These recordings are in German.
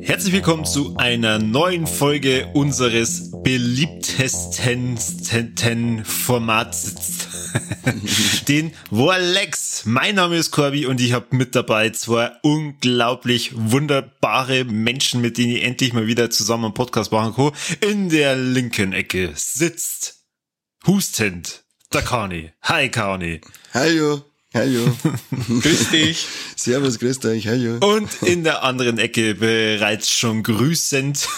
Herzlich willkommen zu einer neuen Folge unseres beliebtesten Formats, den Warlex. Mein Name ist Corby und ich habe mit dabei zwei unglaublich wunderbare Menschen, mit denen ich endlich mal wieder zusammen einen Podcast machen kann. In der linken Ecke sitzt hustend der Kani. Hi Kani. Hallo. Hallo. grüß dich. Servus, grüß euch. Hallo. Und in der anderen Ecke bereits schon grüßend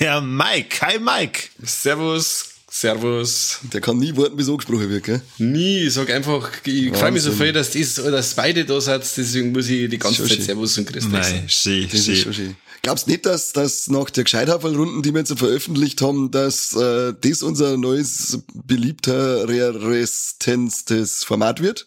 der Mike. Hi Mike. Servus. Servus. Der kann nie warten, bis angesprochen wird, gell? Nie. Ich sag einfach, ich freue mich so viel, dass, das, dass beide da seid, deswegen muss ich die ganze Zeit schön. Servus und dich sagen. Schön, das schön. Schön. Glaubst nicht, dass, dass nach der Gescheithaferl-Runden, die wir jetzt veröffentlicht haben, dass äh, das unser neues beliebter resistenztes Format wird?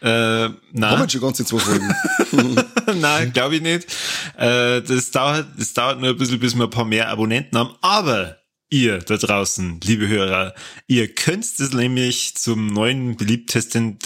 Äh, nein. Haben wir schon ganz in zwei Folgen? nein, glaube ich nicht. Äh, das dauert, das dauert nur ein bisschen, bis wir ein paar mehr Abonnenten haben. Aber ihr da draußen, liebe Hörer, ihr könnt es nämlich zum neuen beliebtesten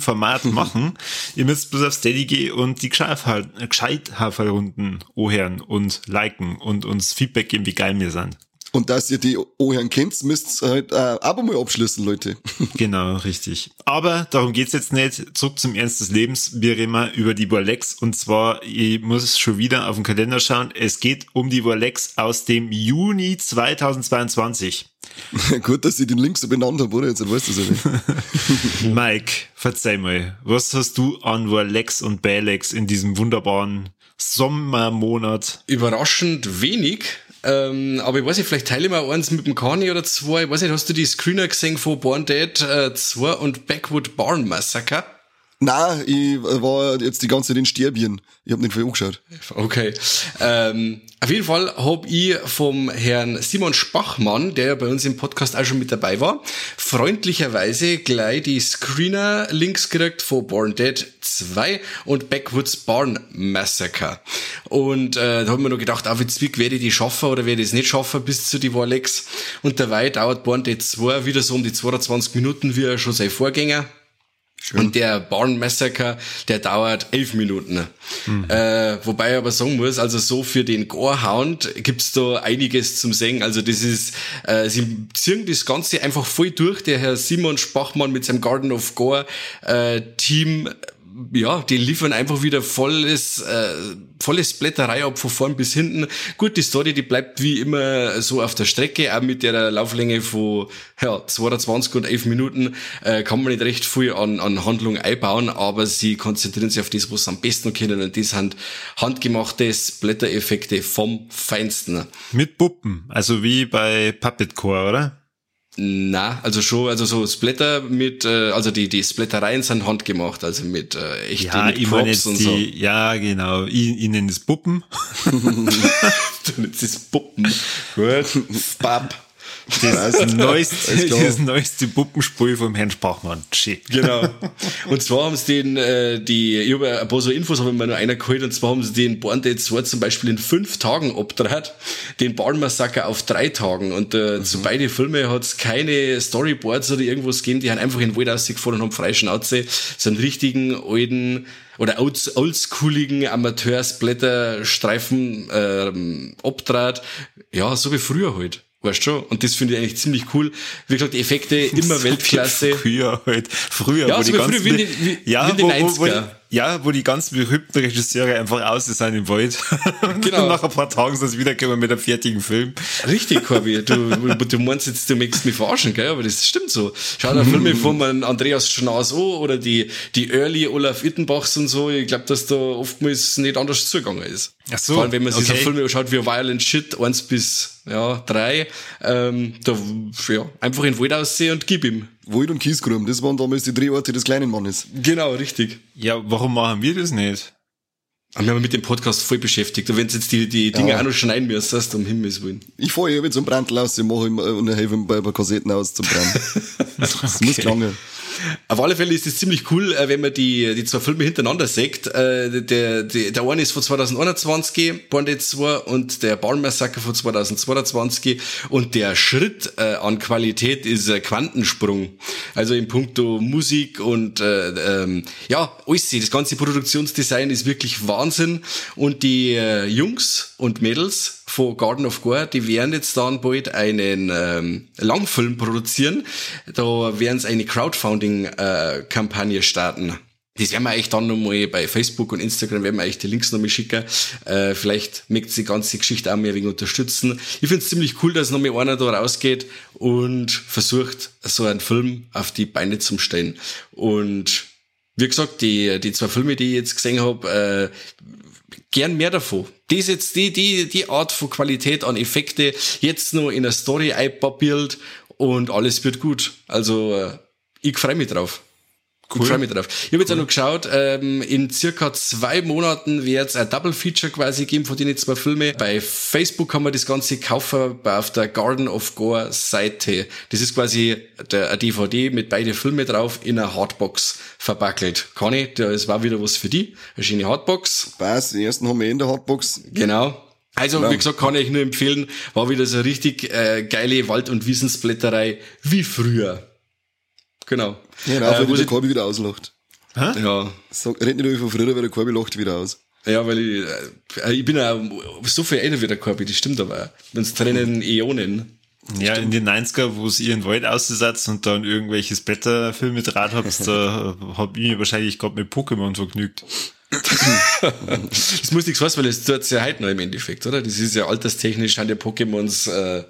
Format machen. ihr müsst bloß auf Steady gehen und die Gescheithaferrunden ohren und liken und uns Feedback geben, wie geil wir sind. Und dass ihr die Ohren kennt, müsst ihr halt äh, aber mal abschließen, Leute. genau, richtig. Aber darum geht's jetzt nicht. Zurück zum Ernst des Lebens. Wir reden mal über die Warlex. Und zwar, ich muss schon wieder auf den Kalender schauen. Es geht um die Warlex aus dem Juni 2022. Gut, dass ich den Link so benannt habe, oder? Jetzt weißt du es nicht. Mike, verzeih mal. Was hast du an Warlex und Balex in diesem wunderbaren Sommermonat? Überraschend wenig ähm, aber ich weiß nicht, vielleicht teile ich mal eins mit dem Kani oder zwei. Ich weiß nicht, hast du die Screener gesehen von Born Dead äh, 2 und Backwood Barn Massacre? Na, ich war jetzt die ganze Zeit in Sterbien. Ich habe den Film angeschaut. Okay. Ähm, auf jeden Fall habe ich vom Herrn Simon Spachmann, der ja bei uns im Podcast auch schon mit dabei war, freundlicherweise gleich die Screener-Links gekriegt von Born Dead 2 und Backwoods Barn Massacre. Und äh, da haben wir noch gedacht, auf Zwick werde ich die schaffen oder werde ich es nicht schaffen bis zu die Warlex. Und dabei dauert Born Dead 2 wieder so um die 22 Minuten wie schon sein Vorgänger. Schön. Und der Barn Massacre, der dauert elf Minuten. Mhm. Äh, wobei ich aber sagen muss, also so für den Gorehound gibt's da einiges zum Singen. Also das ist, äh, sie ziehen das Ganze einfach voll durch. Der Herr Simon Spachmann mit seinem Garden of Gore äh, Team ja, die liefern einfach wieder volles, äh, volles Blätterei ab von vorn bis hinten. Gut, die Story, die bleibt wie immer so auf der Strecke, auch mit der Lauflänge von ja, 22 und 11 Minuten äh, kann man nicht recht viel an, an Handlung einbauen, aber sie konzentrieren sich auf das, was sie am besten können und das sind handgemachte Blättereffekte vom Feinsten. Mit Puppen, also wie bei Puppetcore, oder? Na, also schon, also so Splatter mit, äh, also die die Splattereien sind handgemacht, also mit äh, echt ja, mit Props und die, so. Ja, genau. Ich, ich nenne es Puppen. du nennst es Puppen. Gut. Bab. Das neueste, das neueste Puppenspiel vom Herrn Spachmann. Shit. Genau. Und zwar haben sie den, äh, die, ich habe ein paar so Infos, habe ich mir nur einer geholt, und zwar haben sie den Born Dead 2 zum Beispiel in fünf Tagen abgedreht, den Barn Massaker auf drei Tagen. Und äh, mhm. zu beide Filme hat es keine Storyboards oder irgendwas gegeben, die haben einfach in den Wald ausgefahren und haben freie Schnauze, so einen richtigen alten, oder oldschooligen Amateursblätterstreifen ähm, abdraht. Ja, so wie früher halt. Weißt du? Und das finde ich eigentlich ziemlich cool. Wie gesagt, die Effekte immer Weltklasse. Früher halt. Früher, ja, wo die früher wie, wie, wie, ja, wie wo, wo, wo, ja, wo die ganzen berühmten Regisseure einfach aus sind im Wald. Genau. Und nach ein paar Tagen sind sie wiederkommen mit einem fertigen Film. Richtig, Corby. Du, du meinst jetzt, du möchtest mich verarschen, gell? Aber das stimmt so. Schau dir Filme von Andreas Schnaas an oder die, die Early Olaf Ittenbachs und so. Ich glaube, dass da oftmals nicht anders zugegangen ist. Ach so. Vor allem, wenn man sich okay. so Filme schaut wie Violent Shit, eins bis, ja, drei, ähm, da, ja, einfach in den Wald aussehen und gib ihm. Wald und Kiesgrum, das waren damals die Drehorte des kleinen Mannes. Genau, richtig. Ja, warum machen wir das nicht? Wir haben mit dem Podcast voll beschäftigt. Und wenn jetzt die, die Dinge ja. auch noch schneiden müsst, um Himmels Willen. Ich fahre jetzt zum Brand aus, ich mache ihm und helfe ihm bei, bei Kassetten aus zum Brand. das okay. muss lange. Auf alle Fälle ist es ziemlich cool, äh, wenn man die, die zwei Filme hintereinander sieht. Äh, der, der, der eine ist von 2021, Bandit 2 und der Barn Massacre von 2022 und der Schritt äh, an Qualität ist ein Quantensprung. Also in puncto Musik und äh, ähm, ja, alles, das ganze Produktionsdesign ist wirklich Wahnsinn und die Jungs und Mädels von Garden of Gore, die werden jetzt dann bald einen ähm, Langfilm produzieren. Da werden sie eine Crowdfunding-Kampagne äh, starten. Das werden wir euch dann nochmal bei Facebook und Instagram, werden wir euch die Links nochmal schicken. Äh, vielleicht mögt die ganze Geschichte auch mehr wegen unterstützen. Ich finde es ziemlich cool, dass nochmal einer da rausgeht und versucht, so einen Film auf die Beine zu stellen. Und wie gesagt, die, die zwei Filme, die ich jetzt gesehen habe, äh, gern mehr davon. Das jetzt die, die, die Art von Qualität an Effekte jetzt nur in der Story einpapiert und alles wird gut. Also, äh, ich freue mich drauf. Cool. Ich freue mich drauf. Ich habe jetzt cool. auch noch geschaut, ähm, in circa zwei Monaten wird es ein Double Feature quasi geben von den zwei Filmen. Bei Facebook kann man das Ganze kaufen auf der Garden of Gore Seite. Das ist quasi der, eine DVD mit beide Filme drauf in einer Hardbox verbackelt. Kann ich, das war wieder was für die. Eine schöne Hardbox. Passt, die ersten haben wir in der Hardbox. Genau. Also, genau. wie gesagt, kann ich nur empfehlen, war wieder so richtig äh, geile Wald- und Wiesensblätterei wie früher. Genau. Ja, äh, wo der Korbi wieder auslacht. Hä? Ja. Sag, red nicht von früher, weil der Korbi lacht wieder aus. Ja, weil ich, äh, ich bin ja so viel älter wie der Korbi, das stimmt aber. Uns trennen Äonen. Ja, in den 90er, wo es ihren Wald ausgesetzt und dann irgendwelches Blätterfilme draht habt, da hab ich mich wahrscheinlich gerade mit Pokémon vergnügt. das muss nichts heißen, weil es tut ja heute noch im Endeffekt, oder? Das ist ja alterstechnisch, sind ja Pokémons äh,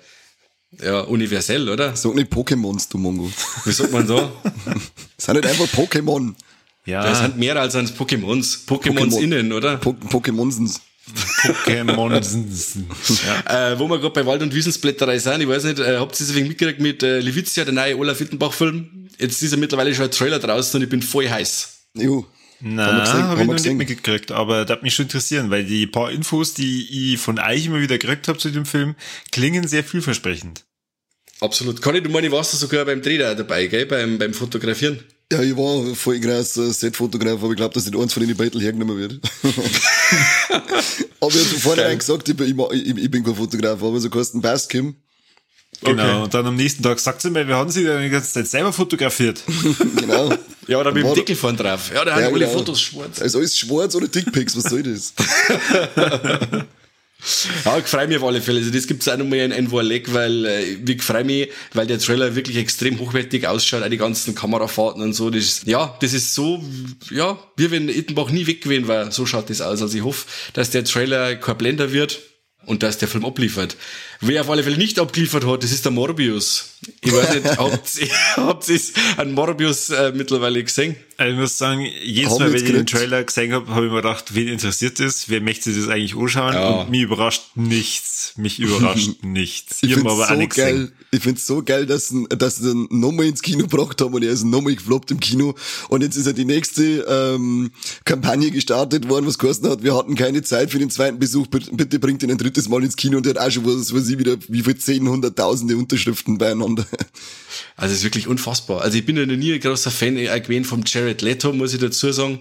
ja, universell, oder? Sag nicht Pokémons, du Mongo. Wie sagt man da? das sind nicht einfach Pokémon. Ja. Das sind mehr als eins Pokémons. Pokémons Pokémon. innen, oder? Po Pokémonsens. Pokémons. ja. äh, wo wir gerade bei Wald- und Wiesensblätterei sind, ich weiß nicht, äh, habt ihr das wegen mitgekriegt mit äh, Levizia, der neue Olaf Wittenbach-Film? Jetzt ist ja mittlerweile schon ein Trailer draußen und ich bin voll heiß. Jo. Nein, habe hab ich noch gesehen. nicht mitgekriegt, aber das hat mich schon interessieren, weil die paar Infos, die ich von euch immer wieder gekriegt habe zu dem Film, klingen sehr vielversprechend. Absolut. Kann ich, du meine, warst du sogar beim Dreh dabei, gell, beim, beim Fotografieren? Ja, ich war voll krass äh, Setfotograf, aber ich glaube, dass nicht eins von den Beutel hergenommen wird. aber ich habe vornherein gesagt, ich bin, ich, ich, bin kein Fotograf, aber so kostet ein Baskim. Genau, okay. und dann am nächsten Tag sagt sie mir, wir haben sie denn die ganze Zeit selber fotografiert. genau. Ja, oder mit dem Deckel vorne drauf. Ja, da ja, haben alle genau. Fotos schwarz. Also alles schwarz oder Dickpics, was soll das? Ja, ich freue mich auf alle Fälle. Also das gibt's auch nochmal in ein Vorleg, weil äh, ich freue mich, weil der Trailer wirklich extrem hochwertig ausschaut, auch die ganzen Kamerafahrten und so. Das ist, ja, das ist so, ja, wie wenn Ittenbach nie weg gewesen war. So schaut das aus. Also ich hoffe, dass der Trailer kein Blender wird und dass der Film abliefert. Wer auf alle Fälle nicht abgeliefert hat, das ist der Morbius. Ich weiß nicht, habt ihr ihr an Morbius äh, mittlerweile gesehen? Also ich muss sagen, jedes Haben Mal, wenn ich den Trailer gesehen habe, habe ich mir gedacht, wen interessiert das? Wer möchte das eigentlich anschauen? Ja. Und mich überrascht nichts. Mich überrascht nichts. Ich, ich finde aber so geil. Gesehen. Ich finde es so geil, dass, dass sie ihn nochmal ins Kino gebracht haben und er ist nochmal gefloppt im Kino. Und jetzt ist ja die nächste ähm, Kampagne gestartet worden, was kosten hat. Wir hatten keine Zeit für den zweiten Besuch. Bitte bringt ihn ein drittes Mal ins Kino und der hat auch schon was, was ich wieder, wie viel zehn, Unterschriften beieinander. Also es ist wirklich unfassbar. Also ich bin ja noch nie ein großer Fan äh, gewesen vom Jared Leto, muss ich dazu sagen.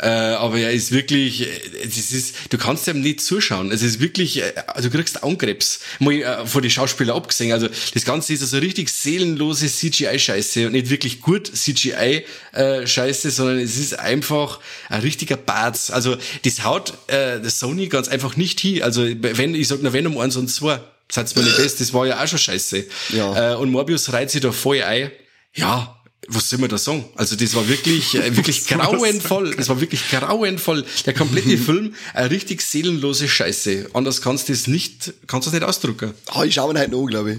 Äh, aber er ist wirklich, äh, es ist, du kannst ihm nicht zuschauen. Es ist wirklich, äh, du kriegst Augenkrebs. Mal äh, von den Schauspielern abgesehen. Also das Ganze ist also richtig seelenlose CGI-Scheiße und nicht wirklich gut CGI-Scheiße, sondern es ist einfach ein richtiger Bad. Also das haut äh, das Sony ganz einfach nicht hin. Also wenn, ich sag nur Venom 1 und 2, Seid mir nicht das, das war ja auch schon scheiße. Ja. Äh, und Morbius reiht sich da voll ein. Ja, was soll man da sagen? Also das war wirklich, äh, wirklich grauenvoll. Das war wirklich grauenvoll. Der komplette Film, eine richtig seelenlose Scheiße. Anders kannst du das nicht, kannst du das nicht ausdrucken. Ah, ich schaue ihn heute noch, glaube ich.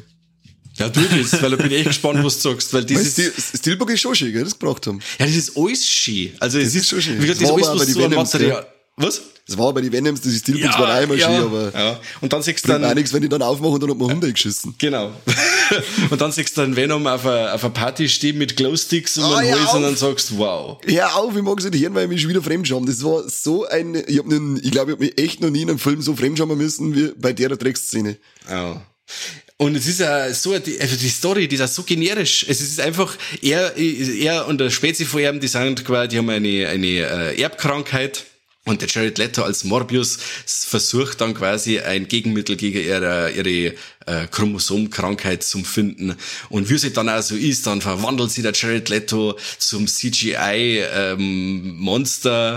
Ja, tu das, weil da bin ich echt gespannt, was du sagst, weil dieses... Weil Steelbook ist schon schön, gell, das gebracht haben. Ja, das ist alles schön. Also, es das ist, ist schon schön. Wie gesagt, das, das ist alles, was so Material... Was? Das war bei den Venoms, das ist Steelbooks ja, war einmal ja, schön, aber. Ja. Und dann siehst du dann. Auch nichts, wenn die dann aufmachen, dann hat man Hunde geschissen. Genau. und dann siehst du dann Venom auf einer auf Party stehen mit Glowsticks um oh, den Hals und dann sagst wow. Ja, auf, ich mag es nicht hören, weil ich mich schon wieder fremdscham. Das war so ein, ich hab ich glaube, ich hab mich echt noch nie in einem Film so fremdschammen müssen wie bei der Drecksszene. Ja. Und es ist ja so, die, also die Story, die ist ja so generisch. Es ist einfach, er, er und der Spezi von ihm, die sind quasi, die haben eine, eine äh, Erbkrankheit. Und der Jared Leto als Morbius versucht dann quasi ein Gegenmittel gegen ihre, ihre äh, Chromosomkrankheit zu finden. Und wie sie dann auch so ist, dann verwandelt sie der Jared Leto zum CGI-Monster.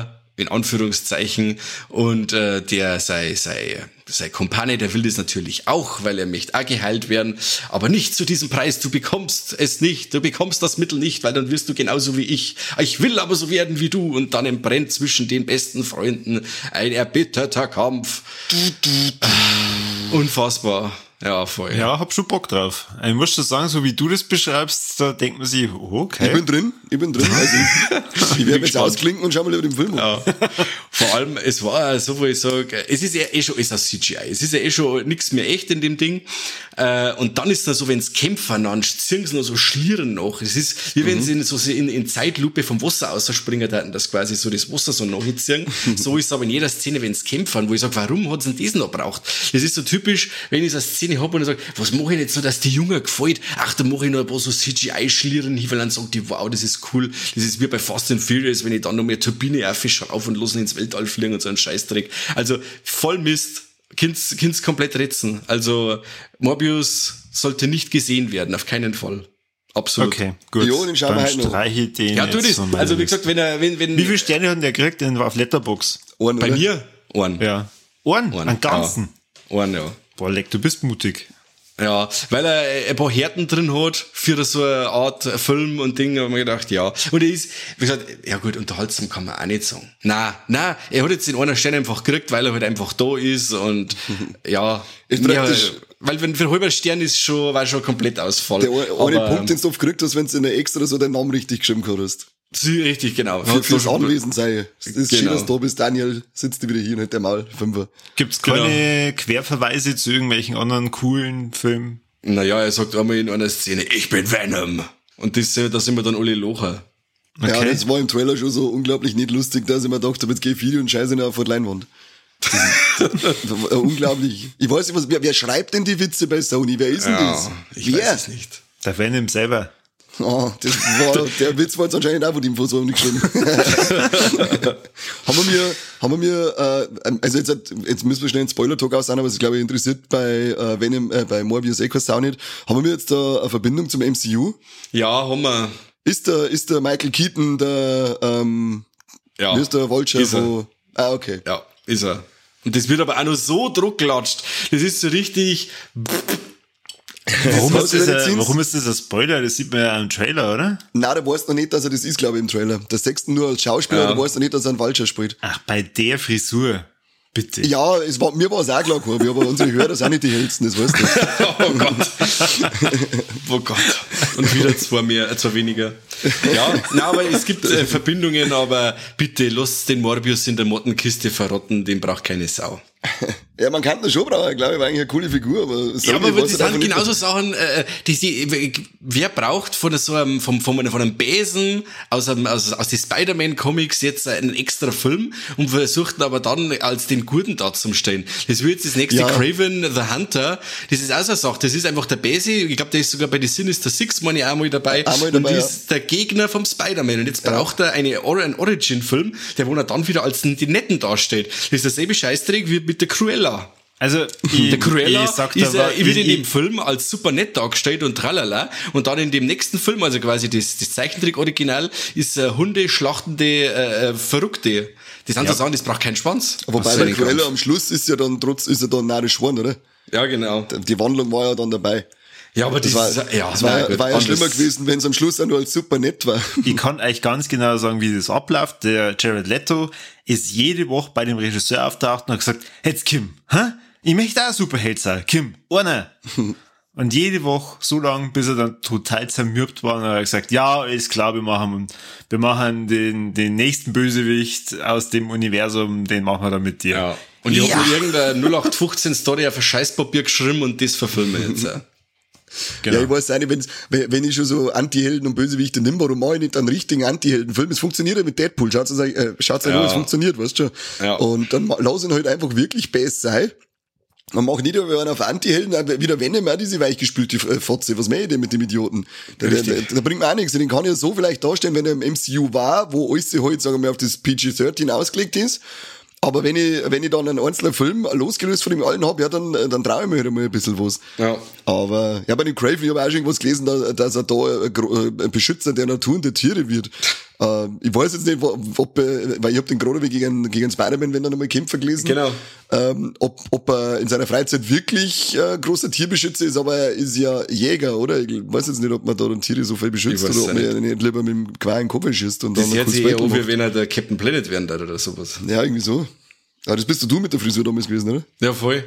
Ähm, in Anführungszeichen und äh, der sei sei sein Kumpane, der will das natürlich auch, weil er möchte auch geheilt werden, aber nicht zu diesem Preis. Du bekommst es nicht, du bekommst das Mittel nicht, weil dann wirst du genauso wie ich. Ich will aber so werden wie du und dann entbrennt zwischen den besten Freunden ein erbitterter Kampf. Unfassbar. Ja, voll. Ja, hab schon Bock drauf. Ich muss schon sagen, so wie du das beschreibst, da denkt man sich, okay. Ich bin drin, ich bin drin. Also, ich werde jetzt ausklinken und schau mal über den Film. Ja. Vor allem, es war so, wo ich sage, es ist ja eh schon, ist ein CGI. Es ist ja eh schon nichts mehr echt in dem Ding. Äh, und dann ist da so, wenn's kämpfen, dann ziehen sie noch so Schlieren noch. Es ist, wie wenn mhm. sie in, so in, in Zeitlupe vom Wasser ausspringen hätten, dass quasi so das Wasser so nachziehen. so ist es aber in jeder Szene, wenn's kämpfen, wo ich sage, warum hat's denn das noch braucht? Das ist so typisch, wenn ich so eine Szene Szene habe und sage, was mache ich jetzt so, dass die Jungen gefällt? Ach, da mache ich noch ein paar so CGI-Schlieren hin, weil dann sagt die, wow, das ist cool. Das ist wie bei Fast and Furious, wenn ich dann noch mehr Turbine aufschraube und los ins Weltall fliegen und so einen Scheißdreck. Also voll Mist. Kind's, Kind's komplett ritzen. Also Morbius sollte nicht gesehen werden, auf keinen Fall. Absolut. Okay, gut. Jo, den schauen wir halt noch. Den ja, tu das. Also wie gesagt, wenn er, wenn, wenn. Wie viele Sterne hat der gekriegt denn auf Letterbox? Ohren, Bei oder? mir? Ohren. Ja. Ohren? Ohren. Einen ganzen? Ja. Ohren, ja. Boah, Leck, du bist mutig. Ja, weil er ein paar Härten drin hat für so eine Art Film und Ding, haben wir gedacht, ja. Und er ist, wie gesagt, ja gut, unterhaltsam kann man auch nicht sagen. Na, na, er hat jetzt in einer Stelle einfach gekriegt, weil er halt einfach da ist und ja. Ist praktisch. Ja, weil wenn für ein halber Stern ist schon, war schon komplett Ausfall. Der eine Punkt, den du oft gekriegt hast, wenn du in der Extra so deinen Namen richtig geschrieben hast. Richtig, genau. Für, fürs Anwesen sei. Das ist genau. schön, dass du bist. Daniel sitzt wieder hier und hat der Maul. Fünfer. Gibt's keine genau. Querverweise zu irgendwelchen anderen coolen Filmen? Naja, er sagt einmal in einer Szene, ich bin Venom. Und das, da sind wir dann alle Locher. Okay. Ja, das war im Trailer schon so unglaublich nicht lustig, dass ich mir gedacht habe, jetzt geh Video und scheiße nicht auf die Leinwand. unglaublich. Ich weiß nicht, was, wer, wer schreibt denn die Witze bei Sony? Wer ist denn ja, das? Ich wer? weiß es nicht. Der Venom selber. Oh, das war, der Witz war jetzt anscheinend auch von ihm so nicht geschrieben. haben wir mir, haben wir mir, äh, also jetzt, jetzt müssen wir schnell einen Spoiler-Talk aussagen, aber es glaube ich interessiert bei, äh, Venom, äh, bei Morbius Equus auch nicht. Haben wir jetzt da eine Verbindung zum MCU? Ja, haben wir. Ist der, ist der Michael Keaton der, ähm, ja. Ist der Vulture ist er. Ah, okay. Ja, ist er. Und das wird aber auch noch so druckgelatscht. Das ist so richtig, Warum ist, das ein, warum ist das ein Spoiler? Das sieht man ja im Trailer, oder? Nein, da weißt du noch nicht, dass er das ist, glaube ich, im Trailer. Der sechste nur als Schauspieler, ja. da weißt du nicht, dass er einen Vulture spielt. Ach, bei der Frisur. Bitte. Ja, es war, mir war es auch klar, Corby, aber unsere Hörer sind nicht die hellsten, das weißt du. oh Gott. oh Gott. Und wieder zwei mehr, äh, zwei weniger. Ja, na, aber es gibt äh, Verbindungen, aber bitte lass den Morbius in der Mottenkiste verrotten, den braucht keine Sau. Ja, man kann das schon brauchen, glaube ich, war eigentlich eine coole Figur, aber Ja, aber das sind genauso Sachen, äh, die sie, wer braucht von so einem, vom, von, einem, von einem Besen aus, einem, aus, aus den Spider-Man-Comics jetzt einen extra Film und versucht aber dann als den Guten da zu stehen. Das wird jetzt das nächste ja. Craven the Hunter, das ist auch so eine Sache, das ist einfach der Base, ich glaube, der ist sogar bei The Sinister Six, meine ich, auch mal dabei, einmal dabei und ja. ist der Gegner vom Spider-Man und jetzt braucht ja. er eine, einen Origin-Film, der wo er dann wieder als die Netten dasteht. Das ist derselbe Scheißdreck wie mit der Cruella. Also, ich, der Cruella ich sag ist, aber, äh, wird in dem Film als super nett dargestellt und tralala. Und dann in dem nächsten Film, also quasi das, das Zeichentrick-Original, ist äh, Hunde schlachtende äh, äh, Verrückte. Das sind ja. so Sachen, das braucht keinen Schwanz. Wobei bei Cruella am Schluss ist ja dann trotz, ist ja dann narisch geworden, oder? Ja, genau. Die Wandlung war ja dann dabei. Ja, aber das, das war, ja, das war, war ja schlimmer gewesen, wenn es am Schluss auch nur als super nett war. Ich kann euch ganz genau sagen, wie das abläuft. Der Jared Leto ist jede Woche bei dem Regisseur auftaucht und hat gesagt, jetzt Kim, hä? ich möchte auch Superheld sein. Kim, einer. Und jede Woche so lang, bis er dann total zermürbt war und er hat gesagt, ja, ist klar, wir machen, wir machen den, den nächsten Bösewicht aus dem Universum, den machen wir dann mit dir. Ja. Und ich ja. habe irgendeine 0815 Story auf ein Scheißpapier geschrieben und das verfilmen jetzt. Genau. Ja, ich weiß nicht, wenn's, wenn ich schon so Anti-Helden und Bösewichte nimm, warum mache ich nicht einen richtigen Anti-Helden-Film? Es funktioniert ja mit Deadpool, schaut's euch, äh, schaut's euch ja. an, es funktioniert, weißt du schon. Ja. Und dann lass ihn halt einfach wirklich besser sein Man macht nicht über einen auf Anti-Helden, wieder wenn immer diese weichgespülte äh, Fotze. Was mache ich denn mit dem Idioten? Da, da, da, bringt man auch nichts. Den kann ich so vielleicht darstellen, wenn er im MCU war, wo alles halt, sagen wir, auf das PG-13 ausgelegt ist. Aber wenn ich, wenn ich dann einen einzelnen Film losgelöst von dem allen hab, ja, dann, dann traue ich mir halt mal ein bisschen was. Ja. Aber, ja, bei dem Crave, ich habe auch schon irgendwas gelesen, dass er da ein Beschützer der Natur und der Tiere wird. Äh, ich weiß jetzt nicht, ob, weil ich habe den gerade gegen, gegen Spider-Man, wenn er nochmal kämpfen gelesen. Genau. Ähm, ob, ob er in seiner Freizeit wirklich äh, großer Tierbeschützer ist, aber er ist ja Jäger, oder? Ich weiß jetzt nicht, ob man da dann Tiere so viel beschützt oder ob man ja nicht lieber mit dem Qualen Kopf schießt und das dann hört sich eher an, wie wenn er der Captain Planet werden darf oder sowas. Ja, irgendwie so. Ja, das bist du mit der Frisur damals gewesen, oder? Ja, voll.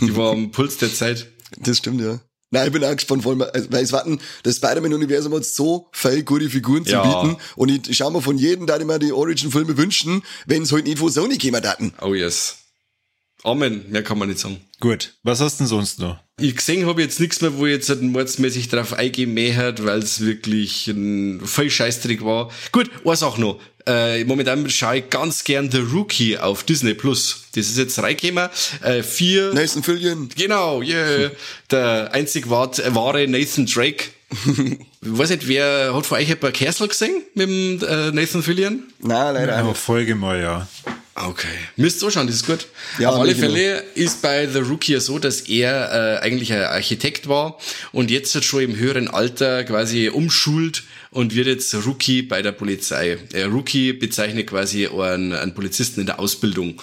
Die war am Puls der Zeit. Das stimmt, ja. Nein, ich bin auch gespannt, vor allem, weil es warten, das Spider-Man-Universum hat so viele gute Figuren zu Ja. bieten. Und ich, ich schau mal von jedem, da ich mir die Origin-Filme wünschen, wenn es halt nicht von Sony käme, daten. Oh yes. Amen, mehr kann man nicht sagen. Gut, was hast du denn sonst noch? Ich gesehen habe jetzt nichts mehr, wo ich jetzt halt mordsmäßig drauf eingehen mehr hat, weil es wirklich ein voll Scheißtrick war. Gut, eine Sache noch. Äh, momentan schaue ich ganz gern The Rookie auf Disney Plus. Das ist jetzt reingekommen. Äh, vier. Nathan Fillion. Genau, yeah. Der einzig wahr- wahre Nathan Drake. ich weiß nicht, wer hat von euch ein paar Kersel gesehen mit dem äh, Nathan Fillion? Nein, leider nicht. Folge mal, ja. Okay. Müsst so schauen, das ist gut. Ja, Auf alle genau. Fälle ist bei The Rookie ja so, dass er äh, eigentlich ein Architekt war und jetzt schon im höheren Alter quasi umschult und wird jetzt Rookie bei der Polizei. Äh, Rookie bezeichnet quasi einen, einen Polizisten in der Ausbildung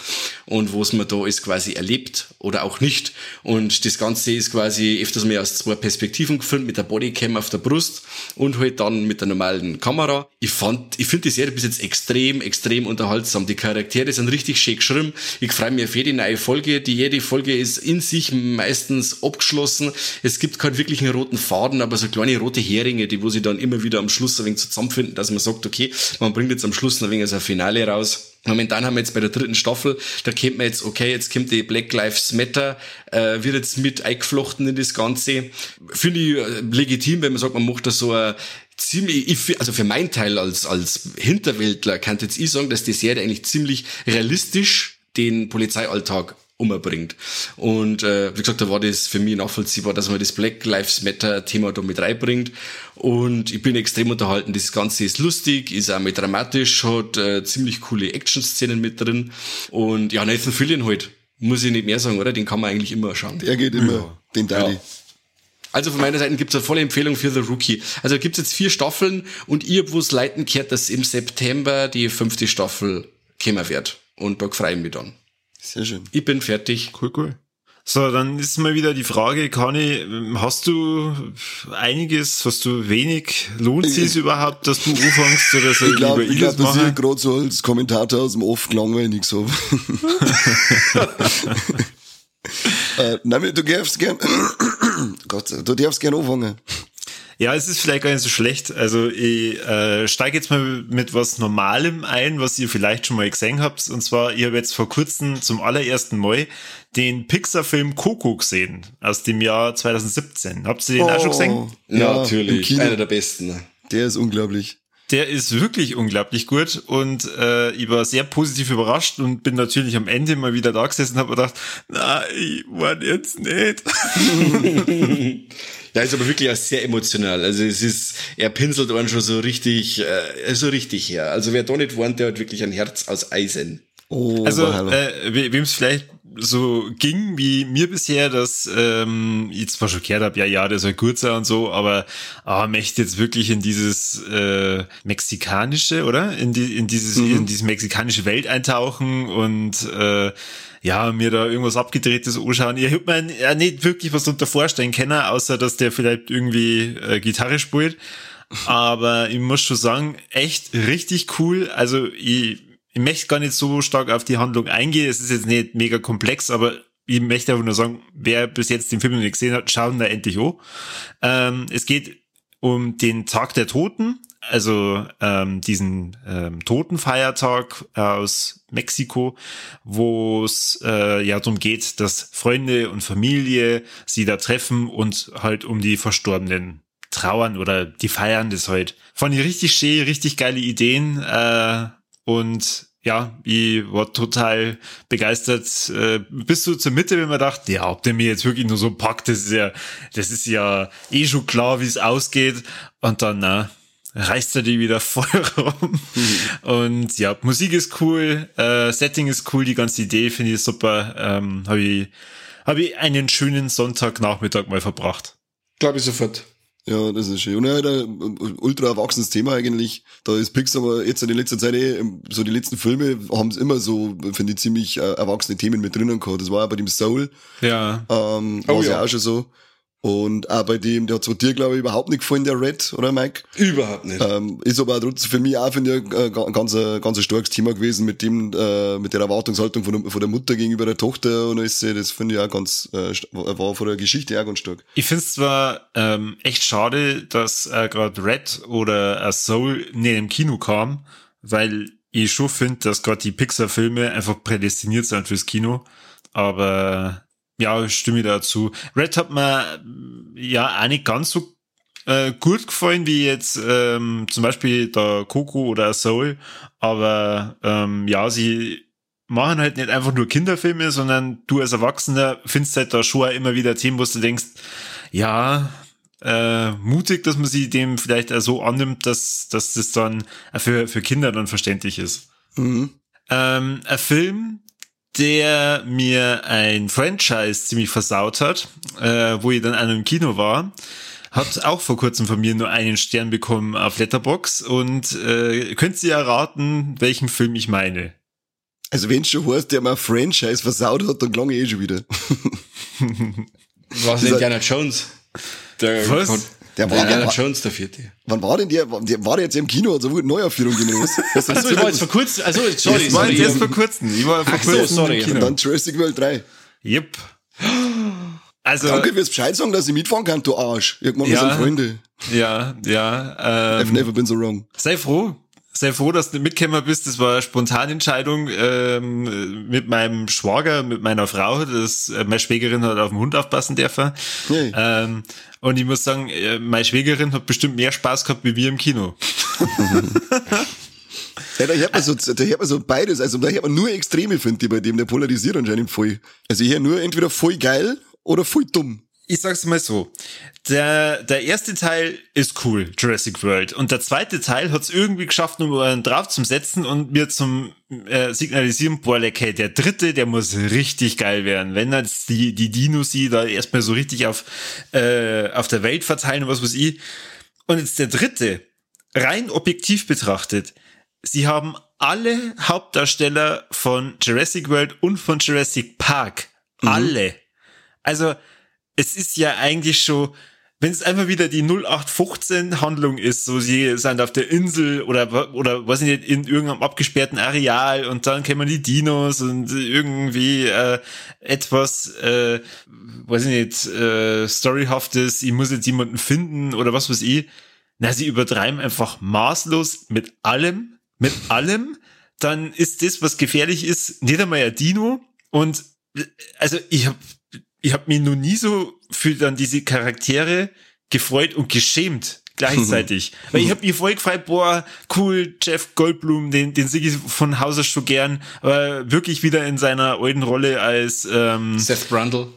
und was man da ist quasi erlebt oder auch nicht. Und das Ganze ist quasi öfters mal aus zwei Perspektiven gefilmt, mit der Bodycam auf der Brust und halt dann mit der normalen Kamera. Ich fand, ich finde die Serie bis jetzt extrem, extrem unterhaltsam. Die Charaktere sind richtig schön geschrieben. Ich freue mich auf jede neue Folge. Die jede Folge ist in sich meistens abgeschlossen. Es gibt keinen wirklichen roten Faden, aber so kleine rote Heringe, die wo sie dann immer wieder am Schluss ein wenig zusammenfinden, dass man sagt, okay, man bringt jetzt am Schluss ein wenig so ein Finale raus. Momentan haben wir jetzt bei der dritten Staffel, da kennt man jetzt, okay, jetzt kommt die Black Lives Matter, äh, wird jetzt mit eingeflochten in das Ganze. Finde ich äh, legitim, wenn man sagt, man macht da so ein ziemlich, ich, also für meinen Teil als, als Hinterwäldler kann jetzt ich sagen, dass die Serie eigentlich ziemlich realistisch den Polizeialltag umbringt. Und äh, wie gesagt, da war das für mich nachvollziehbar, dass man das Black Lives Matter Thema da mit reinbringt. Und ich bin extrem unterhalten. Das Ganze ist lustig, ist auch mit dramatisch, hat äh, ziemlich coole Action-Szenen mit drin. Und ja, Nathan Fillion halt. Muss ich nicht mehr sagen, oder? Den kann man eigentlich immer schauen. Er geht immer, den Daddy. Ja. Also von meiner Seite gibt's eine volle Empfehlung für The Rookie. Also gibt's jetzt vier Staffeln und ihr, wo es leiten kehrt, dass im September die fünfte Staffel kommen wird. Und da freue ich mich dann. Sehr schön. Ich bin fertig. Cool, cool. So, dann ist mal wieder die Frage, Conny, hast du einiges, hast du wenig? Lohnt es sich überhaupt, dass du anfängst oder soll Ich glaube, lieber ich ich glaub, das dass ich gerade so als Kommentator aus dem Off langweilig so. äh, nein, du darfst gern, Gott, du darfst gern anfangen. Ja, es ist vielleicht gar nicht so schlecht. Also ich äh, steige jetzt mal mit was Normalem ein, was ihr vielleicht schon mal gesehen habt. Und zwar, ich habe jetzt vor kurzem zum allerersten Mal den Pixar-Film Coco gesehen, aus dem Jahr 2017. Habt ihr den auch schon gesehen? Oh, Ja, Natürlich. Einer der besten. Der ist unglaublich. Der ist wirklich unglaublich gut und äh, ich war sehr positiv überrascht und bin natürlich am Ende mal wieder da gesessen und habe gedacht, na, ich war jetzt nicht. Ja, ist aber wirklich auch sehr emotional. Also es ist, er pinselt einen schon so richtig, äh, so richtig her. Also wer da nicht wohnt, der hat wirklich ein Herz aus Eisen. Oh, Also, äh, wem es vielleicht so ging wie mir bisher, dass ähm, ich zwar schon gehört habe, ja, ja, der soll gut sein und so, aber ah, möchte jetzt wirklich in dieses äh, mexikanische, oder? In die in dieses in diese mexikanische Welt eintauchen und äh, ja, mir da irgendwas abgedrehtes anschauen. Ich hab mir ja nicht wirklich was darunter vorstellen können, außer dass der vielleicht irgendwie äh, Gitarre spielt. Aber ich muss schon sagen, echt richtig cool. Also ich, ich möchte gar nicht so stark auf die Handlung eingehen. Es ist jetzt nicht mega komplex, aber ich möchte einfach nur sagen, wer bis jetzt den Film noch nicht gesehen hat, schauen da endlich an. Ähm, es geht um den Tag der Toten, also ähm, diesen ähm, Totenfeiertag aus Mexiko, wo es äh, ja darum geht, dass Freunde und Familie sie da treffen und halt um die Verstorbenen trauern oder die feiern das halt. Fand ich richtig schön, richtig geile Ideen äh, und ja, ich war total begeistert. Äh, bis so zur Mitte, wenn man dachte, ja, ob der mir jetzt wirklich nur so packt, das ist ja, das ist ja eh schon klar, wie es ausgeht. Und dann, na, reißt er die wieder voll rum. Mhm. Und ja, Musik ist cool, äh, Setting ist cool, die ganze Idee finde ich super. Ähm, Habe ich, hab ich einen schönen Sonntagnachmittag mal verbracht. Glaube ich sofort. Ja, das ist schön. Und ja, ein ultra erwachsenes Thema eigentlich. Da ist Pixar aber jetzt in der letzten Zeit eh, so die letzten Filme haben es immer so, finde ich, ziemlich äh, erwachsene Themen mit drinnen gehabt. Das war ja bei dem Soul. Ja. Ähm, war oh, ja auch schon so. Und auch bei dem, der hat zwar dir, glaube ich, überhaupt nicht gefallen, der Red, oder Mike? Überhaupt nicht. Ähm, ist aber trotzdem für mich auch, finde ich, ein ganz, ganz ein starkes Thema gewesen mit dem, äh, mit der Erwartungshaltung von der, von der Mutter gegenüber der Tochter und alles. Das finde ich auch ganz, äh, war von der Geschichte auch ganz stark. Ich finde es zwar ähm, echt schade, dass äh, gerade Red oder A Soul nicht im Kino kam, weil ich schon finde, dass gerade die Pixar-Filme einfach prädestiniert sind fürs Kino. Aber ja, stimme ich dazu. Red hat mir ja auch nicht ganz so äh, gut gefallen wie jetzt ähm, zum Beispiel der Coco oder Soul, aber ähm, ja, sie machen halt nicht einfach nur Kinderfilme, sondern du als Erwachsener findest halt da schon immer wieder Themen, wo du denkst, ja, äh, mutig, dass man sie dem vielleicht auch so annimmt, dass, dass das dann für, für Kinder dann verständlich ist. Mhm. Ähm, ein Film, der mir ein Franchise ziemlich versaut hat, äh, wo ich dann an einem Kino war. Hat auch vor kurzem von mir nur einen Stern bekommen auf Letterbox und äh, könnt ihr erraten, welchen Film ich meine? Also wenn schon heißt, der mal Franchise versaut hat, dann klang ich eh schon wieder. Was ist Indiana Jones? Der Was? Der war Indiana Jones, der vierte. Wann war denn der? War der jetzt im Kino? Also wurde Neuaufführung genug. Achso, ich war jetzt vor kurzem. Also, sorry, das war sorry. jetzt vor kurzem. Ich war vor kurzem so, sorry. Kino. Und dann Jurassic World 3. Yep. Also, Danke fürs Bescheid sagen, dass ich mitfahren kann, du Arsch. Irgendwann ja, sind Freunde. Ja, ja. Ähm, I've never been so wrong. Sei froh sei froh, dass du mitgekommen bist. Das war eine Spontanentscheidung ähm, mit meinem Schwager, mit meiner Frau. Das, äh, meine Schwägerin hat auf den Hund aufpassen dürfen. Hey. Ähm, und ich muss sagen, äh, meine Schwägerin hat bestimmt mehr Spaß gehabt wie wir im Kino. Ja, da hört man so, da hört man so beides. Also da hört man nur Extreme, finde ich, bei dem. Der polarisiert anscheinend voll. Also ich höre nur entweder voll geil oder voll dumm ich sag's mal so. Der, der erste Teil ist cool, Jurassic World. Und der zweite Teil hat's irgendwie geschafft, um einen drauf zu setzen und mir zum äh, signalisieren, boah, like, hey, der dritte, der muss richtig geil werden. Wenn jetzt die, die Dinos sie da erstmal so richtig auf, äh, auf der Welt verteilen und was weiß ich. Und jetzt der dritte, rein objektiv betrachtet, sie haben alle Hauptdarsteller von Jurassic World und von Jurassic Park. Mhm. Alle. Also, es ist ja eigentlich schon, wenn es einfach wieder die 0815 Handlung ist, so sie sind auf der Insel oder oder was nicht in irgendeinem abgesperrten Areal und dann kennen die Dinos und irgendwie äh, etwas äh, weiß ich nicht äh, storyhaftes, ich muss jetzt jemanden finden oder was weiß ich. Na, sie übertreiben einfach maßlos mit allem, mit allem. Dann ist das, was gefährlich ist, nicht einmal ein Dino und also ich habe ich habe mich noch nie so für dann diese Charaktere gefreut und geschämt gleichzeitig. Weil ich habe mich voll gefreut, boah, cool, Jeff Goldblum, den, den sehe ich von Hause schon gern, aber wirklich wieder in seiner alten Rolle als ähm, Seth Brundle.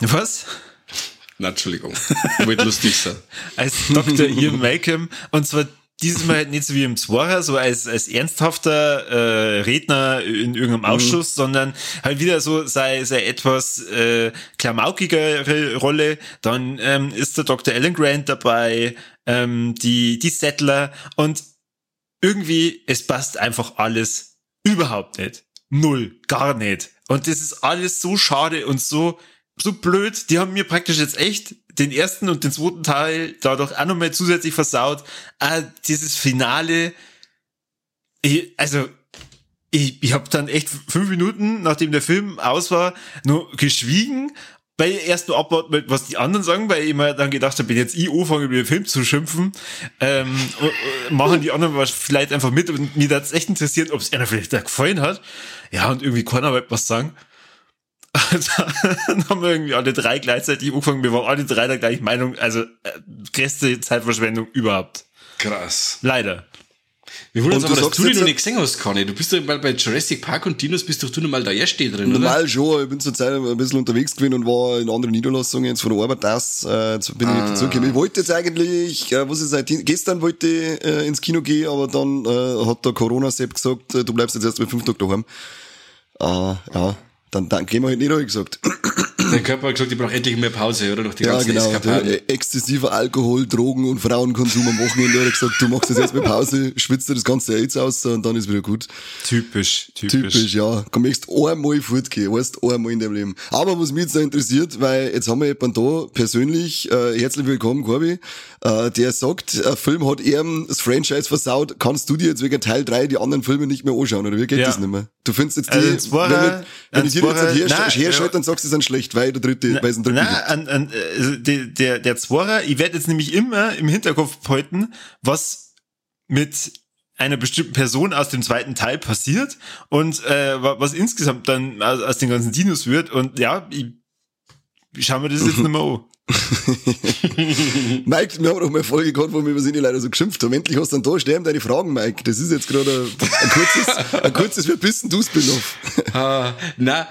Was? Na, Entschuldigung. Wird lustig sein. als Dr. Ian Malcolm. Und zwar dieses Mal halt nicht so wie im Zwarer, so als, als ernsthafter äh, Redner in irgendeinem mhm. Ausschuss, mhm. sondern halt wieder so sei, sei etwas äh, klamaukigere Rolle. Dann ähm, ist der Dr. Alan Grant dabei, ähm, die, die Settler und irgendwie, es passt einfach alles überhaupt nicht. Null, gar nicht. Und das ist alles so schade und so so blöd. Die haben mir praktisch jetzt echt den ersten und den zweiten Teil dadurch auch nochmal zusätzlich versaut. Ah, dieses Finale, ich, also ich, ich habe dann echt fünf Minuten, nachdem der Film aus war, nur geschwiegen, weil ich erst nur abwarten, was die anderen sagen, weil ich mir dann gedacht habe, wenn jetzt ich anfange, über den Film zu schimpfen, ähm, machen die anderen was vielleicht einfach mit und mir das echt interessiert, ob es einer vielleicht da gefallen hat. Ja, und irgendwie keiner wird was sagen. dann haben wir irgendwie alle drei gleichzeitig angefangen. Wir waren alle drei der gleichen Meinung. Also, äh, größte Zeitverschwendung überhaupt. Krass. Leider. Wir wollen uns Und aber, du dass du die jetzt- noch nicht gesehen hast, Conny. Du bist doch mal bei Jurassic Park und Dinos bist doch du noch mal da erste drin, oder? Normal schon, ich bin zur Zeit ein bisschen unterwegs gewesen und war in anderen Niederlassungen jetzt von der Arbeit das, äh, jetzt bin ich Ah. dazugekommen. Ich wollte jetzt eigentlich, äh, was ist seit gestern wollte ich äh, ins Kino gehen, aber dann äh, hat der Corona-Sepp gesagt, äh, du bleibst jetzt erst mal fünf Tage daheim. Ah, ja, dann, dann gehen wir halt nicht, habe ich gesagt. Der Körper hat gesagt, ich brauche endlich mehr Pause, oder? Nach den Ja, ganzen genau. Eskapaden. Äh, exzessiver Alkohol, Drogen und Frauenkonsum am Wochenende. Er hat gesagt, du machst jetzt erst mal Pause, schwitzt dir das ganze AIDS aus und dann ist wieder gut. Typisch, typisch. Typisch, ja. Du möchtest einmal fortgehen, weißt einmal in deinem Leben. Aber was mich jetzt noch interessiert, weil jetzt haben wir jemanden da persönlich, äh, herzlich willkommen, Corby, äh, der sagt, ein Film hat ihm das Franchise versaut, kannst du dir jetzt wegen Teil 3 die anderen Filme nicht mehr anschauen, oder wie geht Ja. das nicht mehr? Du findest jetzt die, Also jetzt war wenn, wenn ich jetzt dir jetzt er- her, nein, herschalte, ja. dann sagst du, es sind schlecht, weil der dritte, weil es dritten Nein, gibt. an, an, also der, der, der Zwarer, ich werde jetzt nämlich immer im Hinterkopf behalten, was mit einer bestimmten Person aus dem zweiten Teil passiert und äh, wa- was insgesamt dann aus, aus den ganzen Dinos wird. Und ja, ich, ich schau mir das jetzt nicht mehr an. Mike, wir haben doch mal eine Folge gehabt, wo wir über Sinne leider so geschimpft haben. Endlich hast du dann da sterben deine Fragen, Mike. Das ist jetzt gerade ein, ein kurzes, ein kurzes Verbissen du Spin-off. Ah, na,